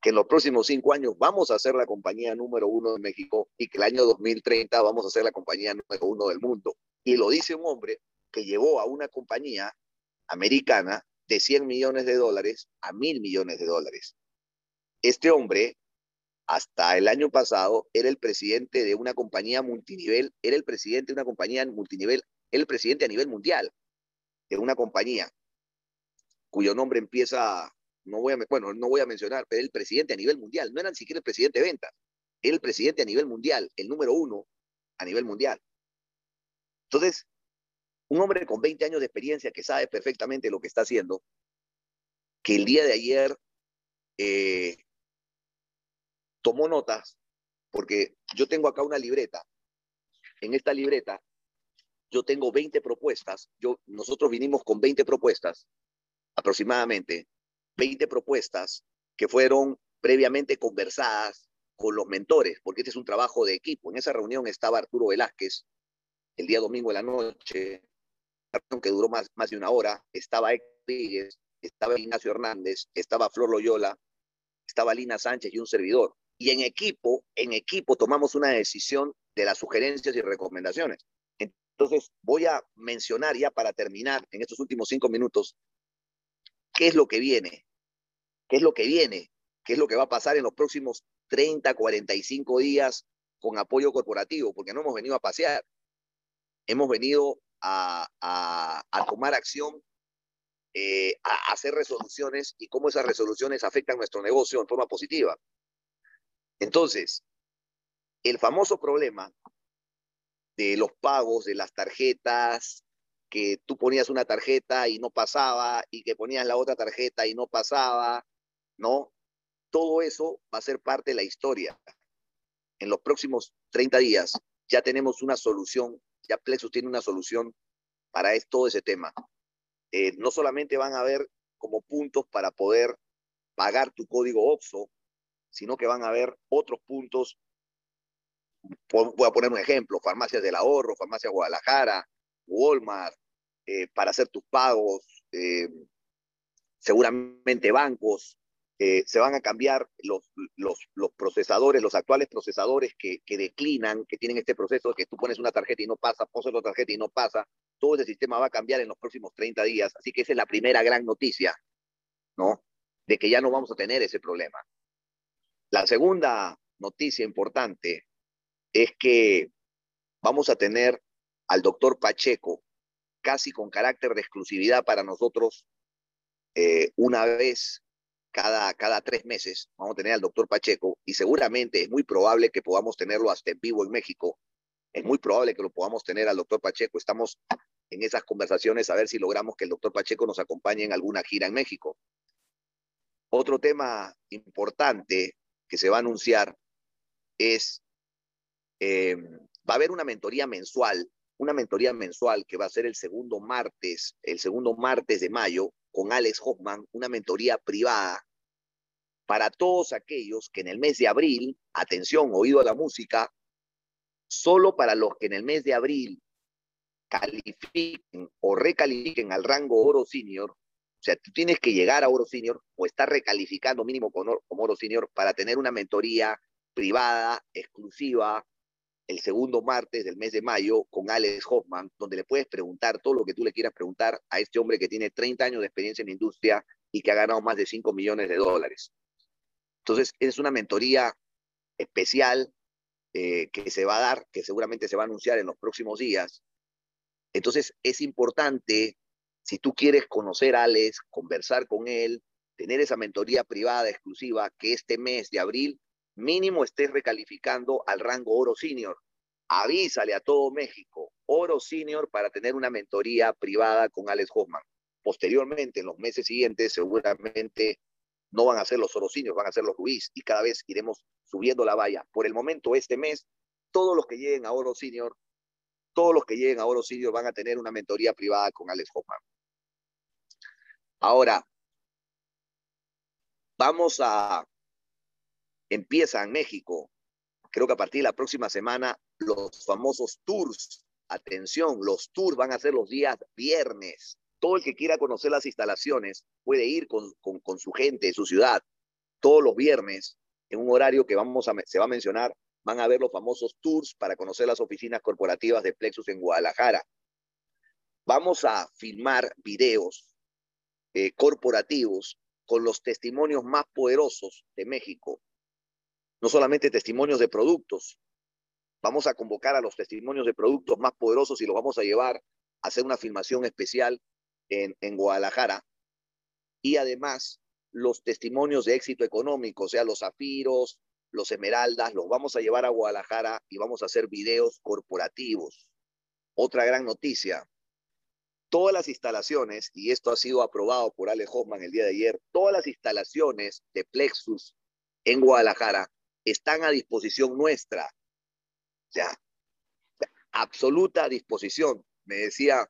que en los próximos cinco años vamos a ser la compañía número uno de México y que el año 2030 vamos a ser la compañía número uno del mundo. Y lo dice un hombre que llevó a una compañía americana de 100 millones de dólares a mil millones de dólares. Este hombre, hasta el año pasado, era el presidente de una compañía multinivel, era el presidente de una compañía multinivel, era el presidente a nivel mundial de una compañía cuyo nombre empieza no voy a, bueno, no voy a mencionar, pero el presidente a nivel mundial, no era ni siquiera el presidente de ventas, era el presidente a nivel mundial, el número uno a nivel mundial. Entonces, un hombre con 20 años de experiencia que sabe perfectamente lo que está haciendo, que el día de ayer eh, tomó notas, porque yo tengo acá una libreta. En esta libreta yo tengo 20 propuestas. Yo, nosotros vinimos con 20 propuestas aproximadamente 20 propuestas que fueron previamente conversadas con los mentores, porque este es un trabajo de equipo. En esa reunión estaba Arturo Velázquez el día domingo de la noche, que duró más, más de una hora, estaba Rodríguez, estaba Ignacio Hernández, estaba Flor Loyola, estaba Lina Sánchez y un servidor. Y en equipo, en equipo tomamos una decisión de las sugerencias y recomendaciones. Entonces, voy a mencionar ya para terminar en estos últimos cinco minutos qué es lo que viene, qué es lo que viene, qué es lo que va a pasar en los próximos 30, 45 días con apoyo corporativo, porque no hemos venido a pasear, hemos venido a, tomar acción, eh, a hacer resoluciones y cómo esas resoluciones afectan nuestro negocio en forma positiva. Entonces, el famoso problema de los pagos de las tarjetas, que tú ponías una tarjeta y no pasaba, y que ponías la otra tarjeta y no pasaba, ¿no? Todo eso va a ser parte de la historia. En los próximos 30 días ya tenemos una solución, ya Plexus tiene una solución para todo ese tema. Eh, no solamente van a haber como puntos para poder pagar tu código OXO, sino que van a haber otros puntos. Voy a poner un ejemplo, farmacias del ahorro, farmacia Guadalajara, Walmart, eh, para hacer tus pagos, eh, seguramente bancos, eh, se van a cambiar los, los, los, procesadores, los actuales procesadores que, que, declinan, que tienen este proceso que tú pones una tarjeta y no pasa, pones otra tarjeta y no pasa, todo ese sistema va a cambiar en los próximos 30 días, así que esa es la primera gran noticia, ¿no? De que ya no vamos a tener ese problema. La segunda noticia importante es que vamos a tener al doctor Pacheco casi con carácter de exclusividad para nosotros eh, una vez cada, cada tres meses. Vamos a tener al doctor Pacheco y seguramente es muy probable que podamos tenerlo hasta en vivo en México. Es muy probable que lo podamos tener al doctor Pacheco. Estamos en esas conversaciones a ver si logramos que el doctor Pacheco nos acompañe en alguna gira en México. Otro tema importante que se va a anunciar es, eh, va a haber una mentoría mensual, una mentoría mensual que va a ser el segundo martes, el segundo martes de mayo, con Alex Hoffman, una mentoría privada para todos aquellos que en el mes de abril, atención, oído a la música, solo para los que en el mes de abril califiquen o recalifiquen al rango oro senior, sea, tú tienes que llegar a Oro Senior o estar recalificando mínimo como Oro Senior para tener una mentoría privada, exclusiva, el segundo martes del mes de mayo con Alex Hoffman, donde le puedes preguntar todo lo que tú le quieras preguntar a este hombre que tiene 30 años de experiencia en la industria y que ha ganado más de 5 millones de dólares. Entonces, es una mentoría especial eh, que se va a dar, que seguramente se va a anunciar en los próximos días. Entonces, es importante si tú quieres conocer a Alex, conversar con él, tener esa mentoría privada exclusiva, que este mes de abril mínimo estés recalificando al rango Oro Senior. Avísale a todo México, Oro Senior para tener una mentoría privada con Alex Hoffman. Posteriormente, en los meses siguientes, seguramente no van a ser los Oro Senior, van a ser los Luis y cada vez iremos subiendo la valla. Por el momento, este mes, todos los que lleguen a Oro Senior, todos los que lleguen a Oro Senior van a tener una mentoría privada con Alex Hoffman. Ahora, vamos a, empieza en México, creo que a partir de la próxima semana, los famosos tours. Atención, los tours van a ser los días viernes. Todo el que quiera conocer las instalaciones puede ir con, con, su gente, su ciudad, todos los viernes, en un horario que vamos a, se va a mencionar, van a ver los famosos tours para conocer las oficinas corporativas de Plexus en Guadalajara. Vamos a filmar videos eh, corporativos con los testimonios más poderosos de México. No solamente testimonios de productos, vamos a convocar a los testimonios de productos más poderosos y los vamos a llevar a hacer una filmación especial en, en Guadalajara. Y además, los testimonios de éxito económico, o sea, los zafiros, los esmeraldas, los vamos a llevar a Guadalajara y vamos a hacer videos corporativos. Otra gran noticia, todas las instalaciones, y esto ha sido aprobado por Alex Hoffman el día de ayer, todas las instalaciones de Plexus en Guadalajara están a disposición nuestra. O sea, absoluta disposición. Me decía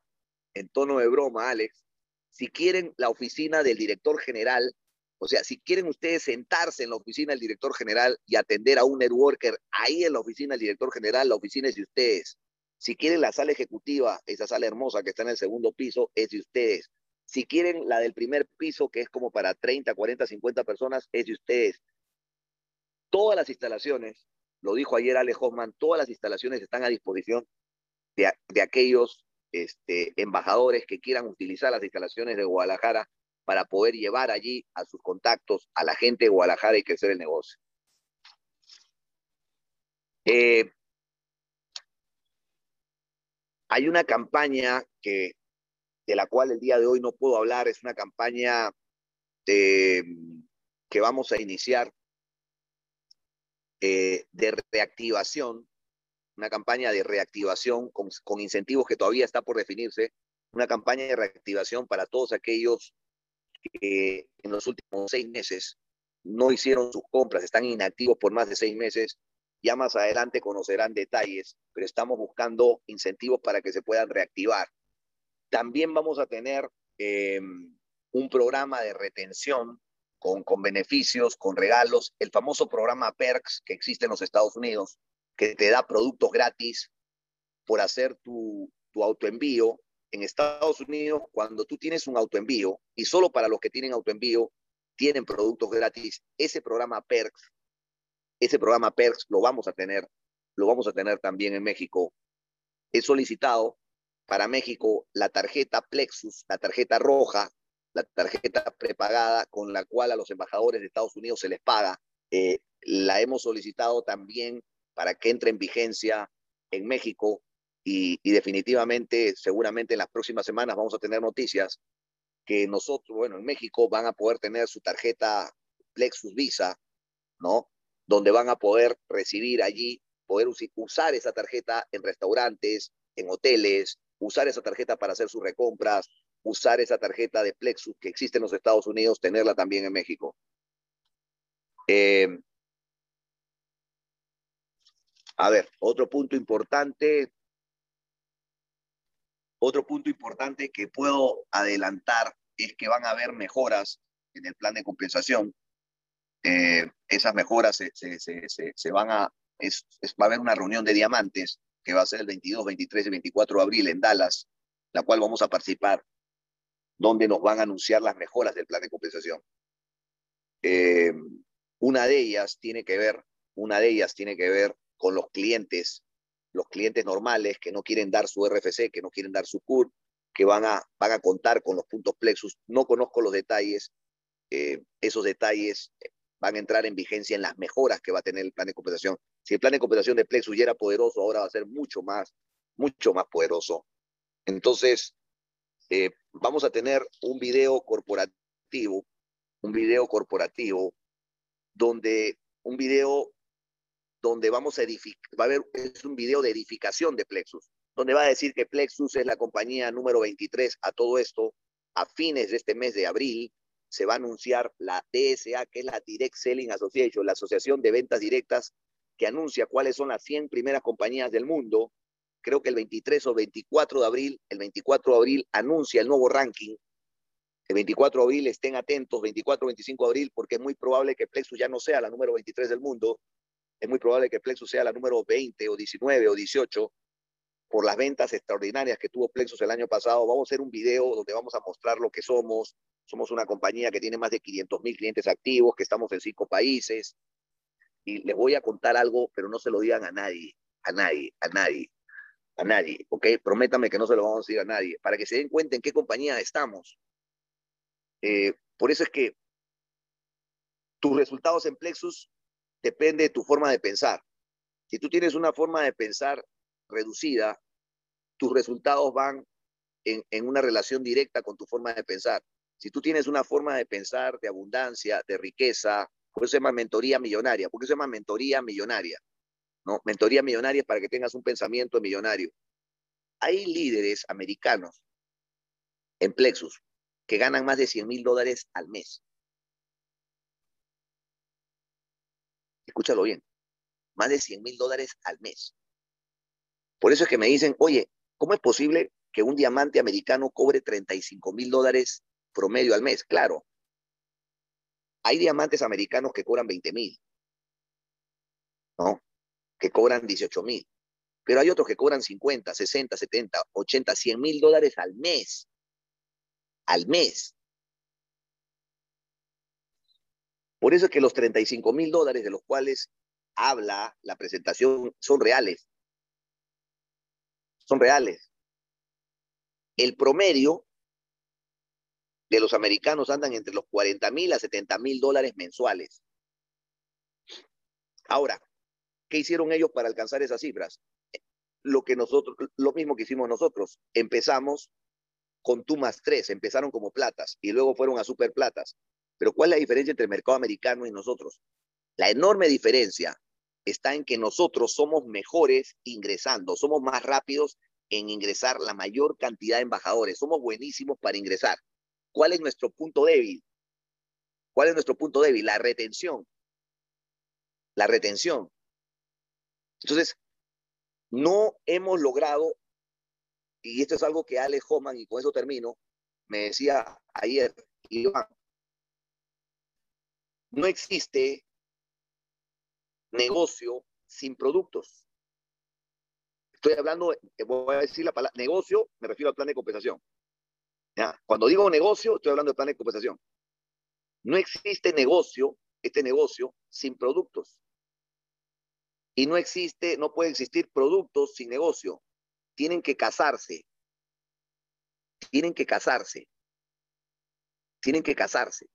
en tono de broma, Alex, si quieren la oficina del director general, o sea, si quieren ustedes sentarse en la oficina del director general y atender a un networker ahí en la oficina del director general, la oficina es de ustedes. Si quieren la sala ejecutiva, esa sala hermosa que está en el segundo piso, es de ustedes. Si quieren la del primer piso, que es como para 30, 40, 50 personas, es de ustedes. Todas las instalaciones, lo dijo ayer Ale Hoffman, todas las instalaciones están a disposición de, de aquellos este, embajadores que quieran utilizar las instalaciones de Guadalajara para poder llevar allí a sus contactos a la gente de Guadalajara y crecer el negocio. Eh, hay una campaña que, de la cual el día de hoy no puedo hablar, es una campaña que vamos a iniciar eh, de reactivación, una campaña de reactivación con, con incentivos que todavía está por definirse, una campaña de reactivación para todos aquellos que en los últimos seis meses no hicieron sus compras, están inactivos por más de seis meses. Ya más adelante conocerán detalles, pero estamos buscando incentivos para que se puedan reactivar. También vamos a tener eh, un programa de retención con, con beneficios, con regalos, el famoso programa PERKS que existe en los Estados Unidos, que te da productos gratis por hacer tu, tu autoenvío en Estados Unidos, cuando tú tienes un autoenvío, y solo para los que tienen autoenvío, tienen productos gratis, ese programa Perks, ese programa Perks lo vamos a tener, lo vamos a tener también en México. He solicitado para México la tarjeta Plexus, la tarjeta roja, la tarjeta prepagada con la cual a los embajadores de Estados Unidos se les paga. Eh, la hemos solicitado también para que entre en vigencia en México y, definitivamente, seguramente en las próximas semanas vamos a tener noticias que nosotros, bueno, en México van a poder tener su tarjeta Plexus Visa, ¿no? Donde van a poder recibir allí, poder usar esa tarjeta en restaurantes, en hoteles, usar esa tarjeta para hacer sus recompras, usar esa tarjeta de Plexus que existe en los Estados Unidos, tenerla también en México. Eh, a ver, otro punto importante, otro punto importante que puedo adelantar es que van a haber mejoras en el plan de compensación. Eh, esas mejoras se, se, se, se van a, es, va a haber una reunión de diamantes que va a ser el 22, 23 y 24 de abril en Dallas, la cual vamos a participar, donde nos van a anunciar las mejoras del plan de compensación. Eh, una de ellas tiene que ver, una de ellas tiene que ver con los clientes los clientes normales que no quieren dar su RFC, que no quieren dar su CUR, que van a, van a contar con los puntos Plexus. No conozco los detalles. Eh, esos detalles van a entrar en vigencia en las mejoras que va a tener el plan de compensación. Si el plan de compensación de Plexus ya era poderoso, ahora va a ser mucho más, mucho más poderoso. Entonces, eh, vamos a tener un video corporativo, un video corporativo, donde un video donde vamos a edificar, va a haber, es un video de edificación de Plexus, donde va a decir que Plexus es la compañía número 23 a todo esto. A fines de este mes de abril se va a anunciar la DSA, que es la Direct Selling Association, la Asociación de Ventas Directas, que anuncia cuáles son las 100 primeras compañías del mundo. Creo que el 23 o 24 de abril, el 24 de abril anuncia el nuevo ranking. El 24 de abril estén atentos, 24 o 25 de abril, porque es muy probable que Plexus ya no sea la número 23 del mundo, es muy probable que Plexus sea la número 20 o 19 o 18 por las ventas extraordinarias que tuvo Plexus el año pasado. Vamos a hacer un video donde vamos a mostrar lo que somos. Somos una compañía que tiene más de 500 mil clientes activos, que estamos en cinco países. Y les voy a contar algo, pero no se lo digan a nadie, a nadie, a nadie, a nadie, ¿ok? Prométame que no se lo vamos a decir a nadie, para que se den cuenta en qué compañía estamos. Eh, por eso es que tus resultados en Plexus depende de tu forma de pensar. Si tú tienes una forma de pensar reducida, tus resultados van en, en, una relación directa con tu forma de pensar. Si tú tienes una forma de pensar de abundancia, de riqueza, por eso se llama mentoría millonaria, porque se llama mentoría millonaria. ¿no? Mentoría millonaria es para que tengas un pensamiento millonario. Hay líderes americanos en Plexus que ganan más de 100 mil dólares al mes. escúchalo bien, más de 100 mil dólares al mes. Por eso es que me dicen, oye, ¿cómo es posible que un diamante americano cobre 35 mil dólares promedio al mes? Claro, hay diamantes americanos que cobran 20 mil, ¿no? Que cobran 18 mil. Pero hay otros que cobran 50, 60, 70, 80, 100 mil dólares al mes. Al mes. Por eso es que los 35 mil dólares de los cuales habla la presentación son reales. Son reales. El promedio de los americanos andan entre los 40 mil a 70 mil dólares mensuales. Ahora, ¿qué hicieron ellos para alcanzar esas cifras? Lo que nosotros, lo mismo que hicimos nosotros. Empezamos con tú más tres, empezaron como platas y luego fueron a super platas. Pero ¿cuál es la diferencia entre el mercado americano y nosotros? La enorme diferencia está en que nosotros somos mejores ingresando, somos más rápidos en ingresar la mayor cantidad de embajadores, somos buenísimos para ingresar. ¿Cuál es nuestro punto débil? ¿Cuál es nuestro punto débil? La retención. La retención. Entonces, no hemos logrado, y esto es algo que Alex Homan, y con eso termino, me decía ayer, Iván, no existe negocio sin productos. Estoy hablando, voy a decir la palabra negocio, me refiero al plan de compensación. Cuando digo negocio, estoy hablando de plan de compensación. No existe negocio, este negocio, sin productos. Y no existe, no puede existir productos sin negocio. Tienen que casarse. Tienen que casarse. Tienen que casarse.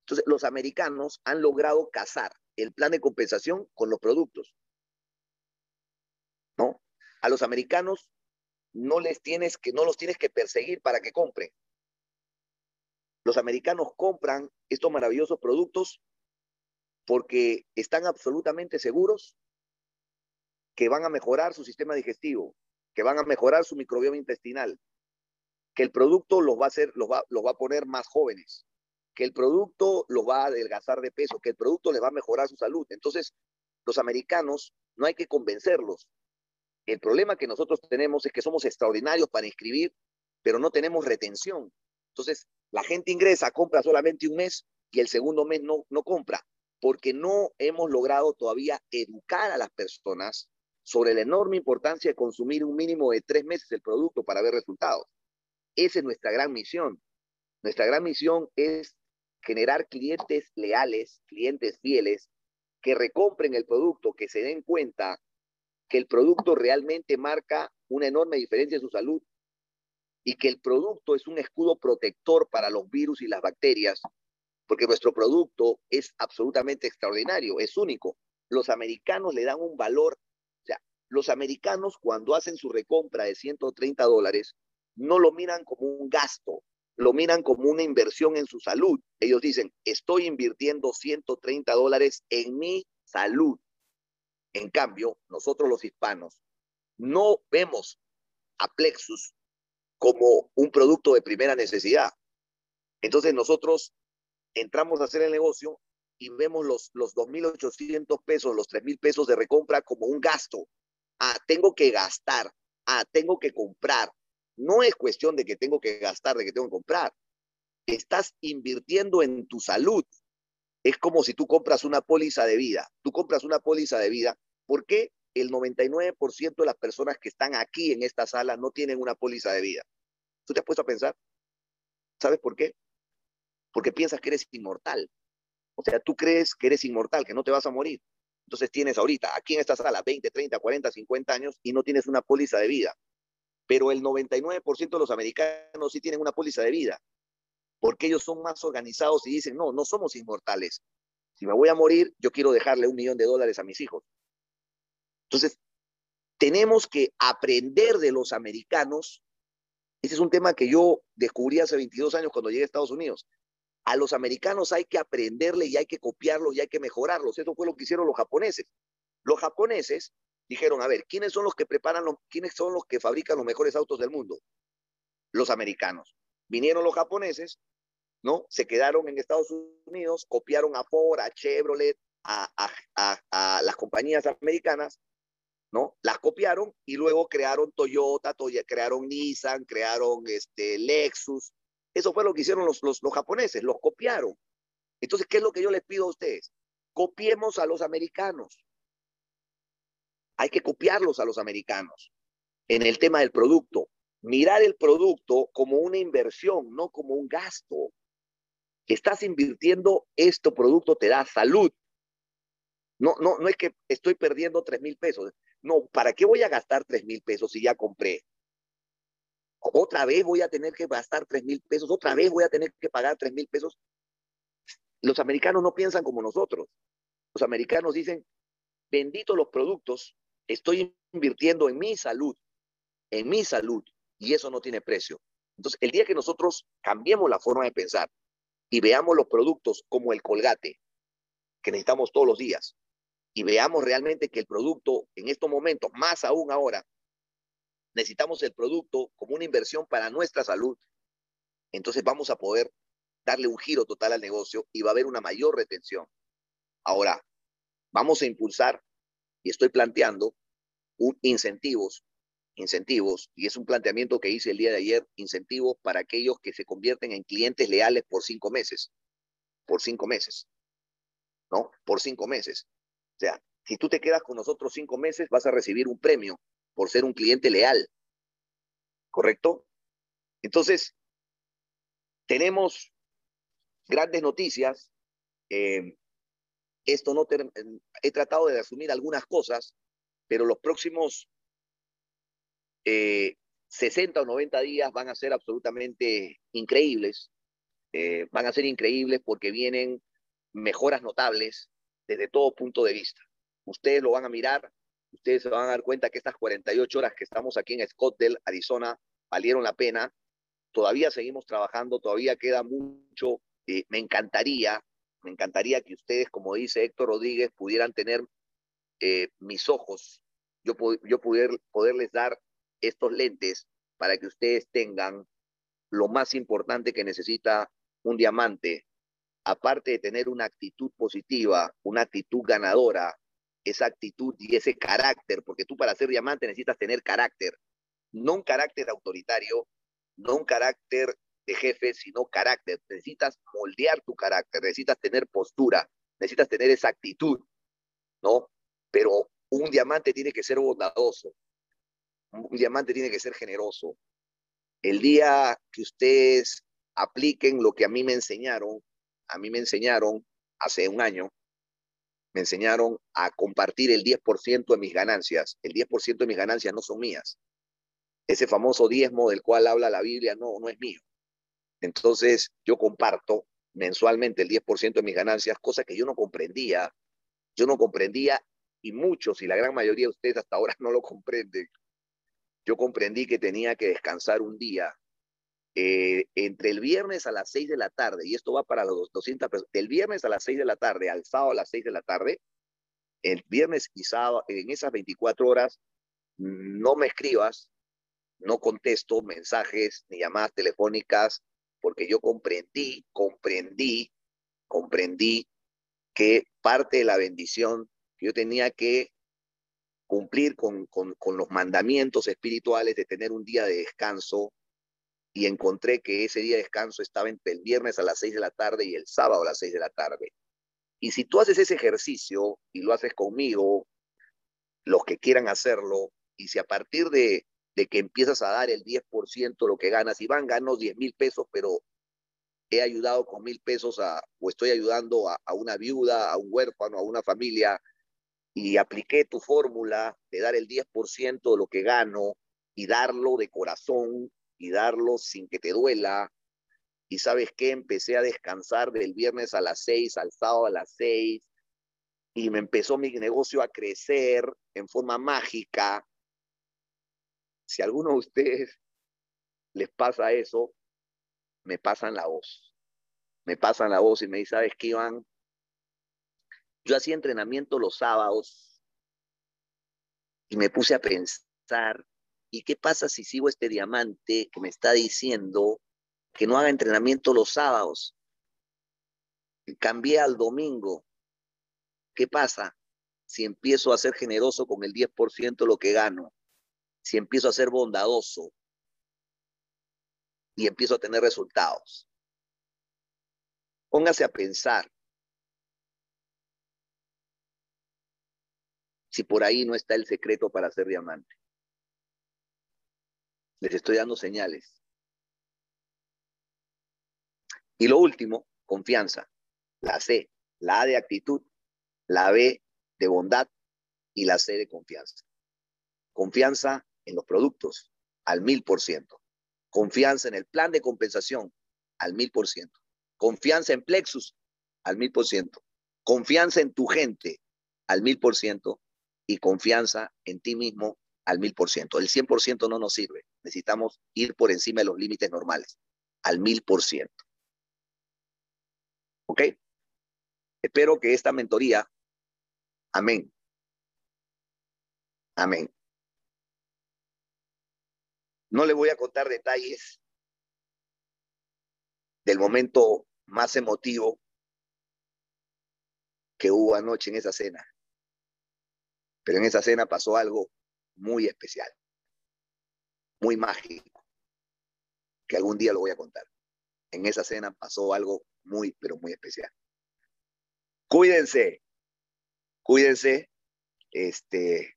Entonces, los americanos han logrado casar el plan de compensación con los productos. ¿No? A los americanos no les tienes que, no los tienes que perseguir para que compren. Los americanos compran estos maravillosos productos porque están absolutamente seguros que van a mejorar su sistema digestivo, que van a mejorar su microbioma intestinal, que el producto los va a hacer, los va, los va a poner más jóvenes, que el producto los va a adelgazar de peso, que el producto les va a mejorar su salud. Entonces, los americanos no hay que convencerlos, el problema que nosotros tenemos es que somos extraordinarios para inscribir, pero no tenemos retención. Entonces, la gente ingresa, compra solamente un mes y el segundo mes no, no compra, porque no hemos logrado todavía educar a las personas sobre la enorme importancia de consumir un mínimo de tres meses el producto para ver resultados. Esa es nuestra gran misión. Nuestra gran misión es generar clientes leales, clientes fieles, que recompren el producto, que se den cuenta que el producto realmente marca una enorme diferencia en su salud y que el producto es un escudo protector para los virus y las bacterias, porque nuestro producto es absolutamente extraordinario, es único. Los americanos le dan un valor, o sea, los americanos cuando hacen su recompra de 130 dólares, no lo miran como un gasto, lo miran como una inversión en su salud. Ellos dicen, estoy invirtiendo 130 dólares en mi salud. En cambio, nosotros los hispanos no vemos a Plexus como un producto de primera necesidad. Entonces nosotros entramos a hacer el negocio y vemos los, los 2.800 pesos, los 3.000 pesos de recompra como un gasto. Ah, tengo que gastar. Ah, tengo que comprar. No es cuestión de que tengo que gastar, de que tengo que comprar. Estás invirtiendo en tu salud. Es como si tú compras una póliza de vida. Tú compras una póliza de vida ¿Por qué el 99% de las personas que están aquí en esta sala no tienen una póliza de vida? ¿Tú te has puesto a pensar? ¿Sabes por qué? Porque piensas que eres inmortal. O sea, tú crees que eres inmortal, que no te vas a morir. Entonces tienes ahorita, aquí en esta sala, 20, 30, 40, 50 años y no tienes una póliza de vida. Pero el 99% de los americanos sí tienen una póliza de vida, porque ellos son más organizados y dicen, no, no somos inmortales. Si me voy a morir, yo quiero dejarle un millón de dólares a mis hijos. Entonces, tenemos que aprender de los americanos. Ese es un tema que yo descubrí hace 22 años cuando llegué a Estados Unidos. A los americanos hay que aprenderle y hay que copiarlos y hay que mejorarlos. Eso fue lo que hicieron los japoneses. Los japoneses dijeron, a ver, ¿quiénes son los que preparan, los, quiénes son los que fabrican los mejores autos del mundo? Los americanos. Vinieron los japoneses, ¿no? Se quedaron en Estados Unidos, copiaron a Ford, a Chevrolet, a, a las compañías americanas ¿no? Las copiaron y luego crearon Toyota, crearon Nissan, crearon este, Lexus. Eso fue lo que hicieron los, los, los japoneses, los copiaron. Entonces, ¿qué es lo que yo les pido a ustedes? Copiemos a los americanos. Hay que copiarlos a los americanos en el tema del producto. Mirar el producto como una inversión, no como un gasto. Estás invirtiendo, este producto te da salud. No, no, no es que estoy perdiendo tres mil pesos. No, ¿para qué voy a gastar tres mil pesos si ya compré? Otra vez voy a tener que gastar tres mil pesos, otra vez voy a tener que pagar tres mil pesos. Los americanos no piensan como nosotros. Los americanos dicen, bendito los productos, estoy invirtiendo en mi salud, en mi salud, y eso no tiene precio. Entonces, el día que nosotros cambiemos la forma de pensar y veamos los productos como el colgate que necesitamos todos los días, y veamos realmente que el producto en estos momentos, más aún ahora, necesitamos el producto como una inversión para nuestra salud, entonces vamos a poder darle un giro total al negocio y va a haber una mayor retención. Ahora, vamos a impulsar, y estoy planteando, un incentivos, incentivos, y es un planteamiento que hice el día de ayer, incentivos para aquellos que se convierten en clientes leales por cinco meses, por cinco meses, ¿no? Por cinco meses. O sea, si tú te quedas con nosotros cinco meses, vas a recibir un premio por ser un cliente leal. ¿Correcto? Entonces, tenemos grandes noticias. Eh, esto no he tratado de asumir algunas cosas, pero los próximos 60 eh, o 90 días van a ser absolutamente increíbles. Eh, van a ser increíbles porque vienen mejoras notables desde todo punto de vista. Ustedes lo van a mirar, ustedes se van a dar cuenta que estas 48 horas que estamos aquí en Scottsdale, Arizona, valieron la pena. Todavía seguimos trabajando, todavía queda mucho. Eh, me encantaría, me encantaría que ustedes, como dice Héctor Rodríguez, pudieran tener eh, mis ojos, yo, yo poder, poderles dar estos lentes para que ustedes tengan lo más importante que necesita un diamante, aparte de tener una actitud positiva, una actitud ganadora, esa actitud y ese carácter, porque tú para ser diamante necesitas tener carácter, no un carácter autoritario, no un carácter de jefe, sino carácter. Necesitas moldear tu carácter, necesitas tener postura, necesitas tener esa actitud, ¿no? Pero un diamante tiene que ser bondadoso, un diamante tiene que ser generoso. El día que ustedes apliquen lo que a mí me enseñaron, a mí me enseñaron hace un año, me enseñaron a compartir el 10% de mis ganancias. El 10% de mis ganancias no son mías. Ese famoso diezmo del cual habla la Biblia no, no es mío. Entonces yo comparto mensualmente el 10% de mis ganancias, cosa que yo no comprendía. Yo no comprendía y muchos y la gran mayoría de ustedes hasta ahora no lo comprenden. Yo comprendí que tenía que descansar un día eh, entre el viernes a las 6 de la tarde, y esto va para los 200 personas, del viernes a las 6 de la tarde al sábado a las 6 de la tarde, el viernes y sábado, en esas 24 horas, no me escribas, no contesto mensajes ni llamadas telefónicas, porque yo comprendí, comprendí, comprendí que parte de la bendición yo tenía que cumplir con, con, con los mandamientos espirituales de tener un día de descanso y encontré que ese día de descanso estaba entre el viernes a las 6 de la tarde y el sábado a las 6 de la tarde. Y si tú haces ese ejercicio y lo haces conmigo, los que quieran hacerlo, y si a partir de, de que empiezas a dar el 10% lo que ganas, y van, gano 10 mil pesos, pero he ayudado con mil pesos a, o estoy ayudando a, a una viuda, a un huérfano, a una familia, y apliqué tu fórmula de dar el 10% de lo que gano y darlo de corazón y darlo sin que te duela. Y sabes qué, empecé a descansar del viernes a las seis, al sábado a las seis, y me empezó mi negocio a crecer en forma mágica. Si a alguno de ustedes les pasa eso, me pasan la voz. Me pasan la voz y me dicen, ¿sabes qué, Iván? Yo hacía entrenamiento los sábados y me puse a pensar ¿Y qué pasa si sigo este diamante que me está diciendo que no haga entrenamiento los sábados? Cambié al domingo. ¿Qué pasa si empiezo a ser generoso con el 10% de lo que gano? Si empiezo a ser bondadoso y empiezo a tener resultados. Póngase a pensar si por ahí no está el secreto para ser diamante. Les estoy dando señales. Y lo último, confianza. La C, la A de actitud, la B de bondad y la C de confianza. Confianza en los productos al mil por ciento. Confianza en el plan de compensación al mil por ciento. Confianza en Plexus al mil por ciento. Confianza en tu gente al mil por ciento y confianza en ti mismo al mil por ciento. El cien por ciento no nos sirve. Necesitamos ir por encima de los límites normales, al mil por ciento. ¿Ok? Espero que esta mentoría, amén. Amén. No le voy a contar detalles del momento más emotivo que hubo anoche en esa cena. Pero en esa cena pasó algo muy especial, muy mágico, que algún día lo voy a contar. En esa cena pasó algo muy, pero muy especial. Cuídense, cuídense, este,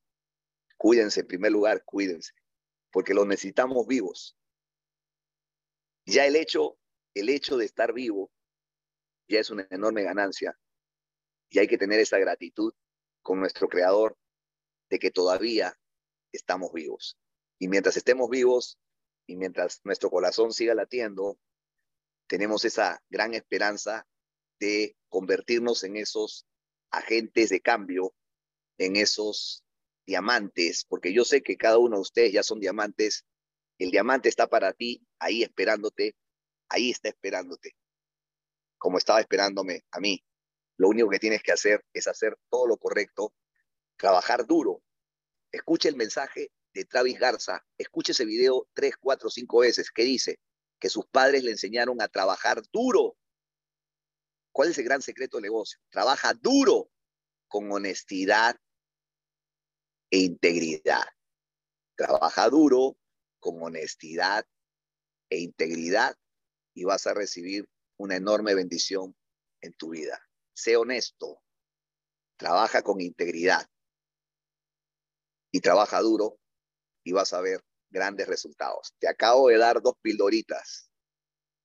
cuídense en primer lugar, cuídense, porque los necesitamos vivos. Ya el hecho, el hecho de estar vivo ya es una enorme ganancia y hay que tener esa gratitud con nuestro creador de que todavía estamos vivos. Y mientras estemos vivos y mientras nuestro corazón siga latiendo, tenemos esa gran esperanza de convertirnos en esos agentes de cambio, en esos diamantes, porque yo sé que cada uno de ustedes ya son diamantes. El diamante está para ti, ahí esperándote, ahí está esperándote, como estaba esperándome a mí. Lo único que tienes que hacer es hacer todo lo correcto, trabajar duro. Escuche el mensaje de Travis Garza, escuche ese video tres, cuatro, cinco veces que dice que sus padres le enseñaron a trabajar duro. ¿Cuál es el gran secreto del negocio? Trabaja duro, con honestidad e integridad. Trabaja duro, con honestidad e integridad y vas a recibir una enorme bendición en tu vida sé honesto, trabaja con integridad y trabaja duro y vas a ver grandes resultados. Te acabo de dar dos pildoritas.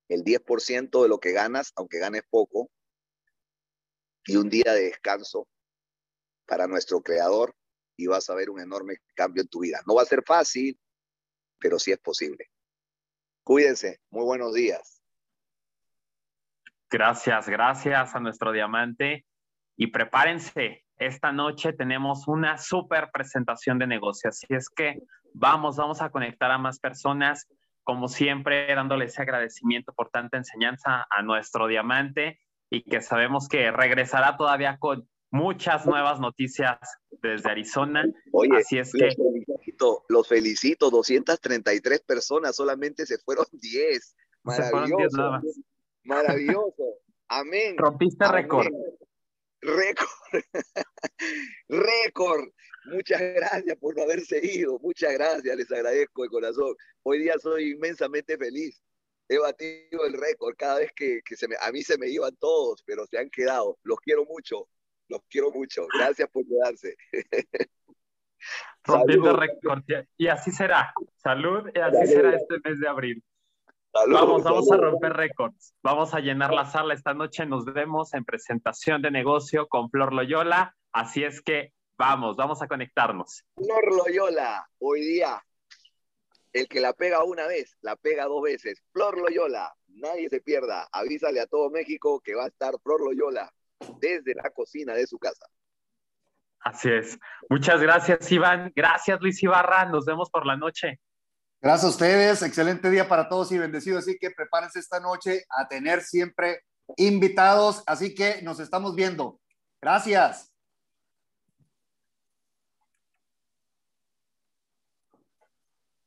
El 10% de lo que ganas, aunque ganes poco, y un día de descanso para nuestro creador y vas a ver un enorme cambio en tu vida. No va a ser fácil, pero sí es posible. Cuídense. Muy buenos días. Gracias, gracias a nuestro diamante. Y prepárense, esta noche tenemos una súper presentación de negocio. Así es que vamos, vamos a conectar a más personas, como siempre, dándole ese agradecimiento por tanta enseñanza a nuestro diamante y que sabemos que regresará todavía con muchas nuevas noticias desde Arizona. Oye, así es que... Felicito, los felicito, 233 personas, solamente se fueron 10. Maravilloso. Maravilloso. Amén. Rompiste récord. Récord. récord. Muchas gracias por no haberse ido. Muchas gracias, les agradezco de corazón. Hoy día soy inmensamente feliz. He batido el récord cada vez que, se me, a mí se me iban todos, pero se han quedado. Los quiero mucho. Los quiero mucho. Gracias por quedarse. Rompiendo récord. Y así será. Salud y así será este mes de abril vamos, vamos a romper récords. Vamos a llenar la sala esta noche. Nos vemos en presentación de negocio con Flor Loyola. Así es que vamos, vamos a conectarnos. Flor Loyola, hoy día, el que la pega una vez, la pega dos veces. Flor Loyola, nadie se pierda. Avísale a todo México que va a estar Flor Loyola desde la cocina de su casa. Así es. Muchas gracias, Iván. Gracias, Luis Ibarra. Nos vemos por la noche. Gracias a ustedes, excelente día para todos y bendecido. Así que prepárense esta noche a tener siempre invitados. Así que nos estamos viendo. Gracias.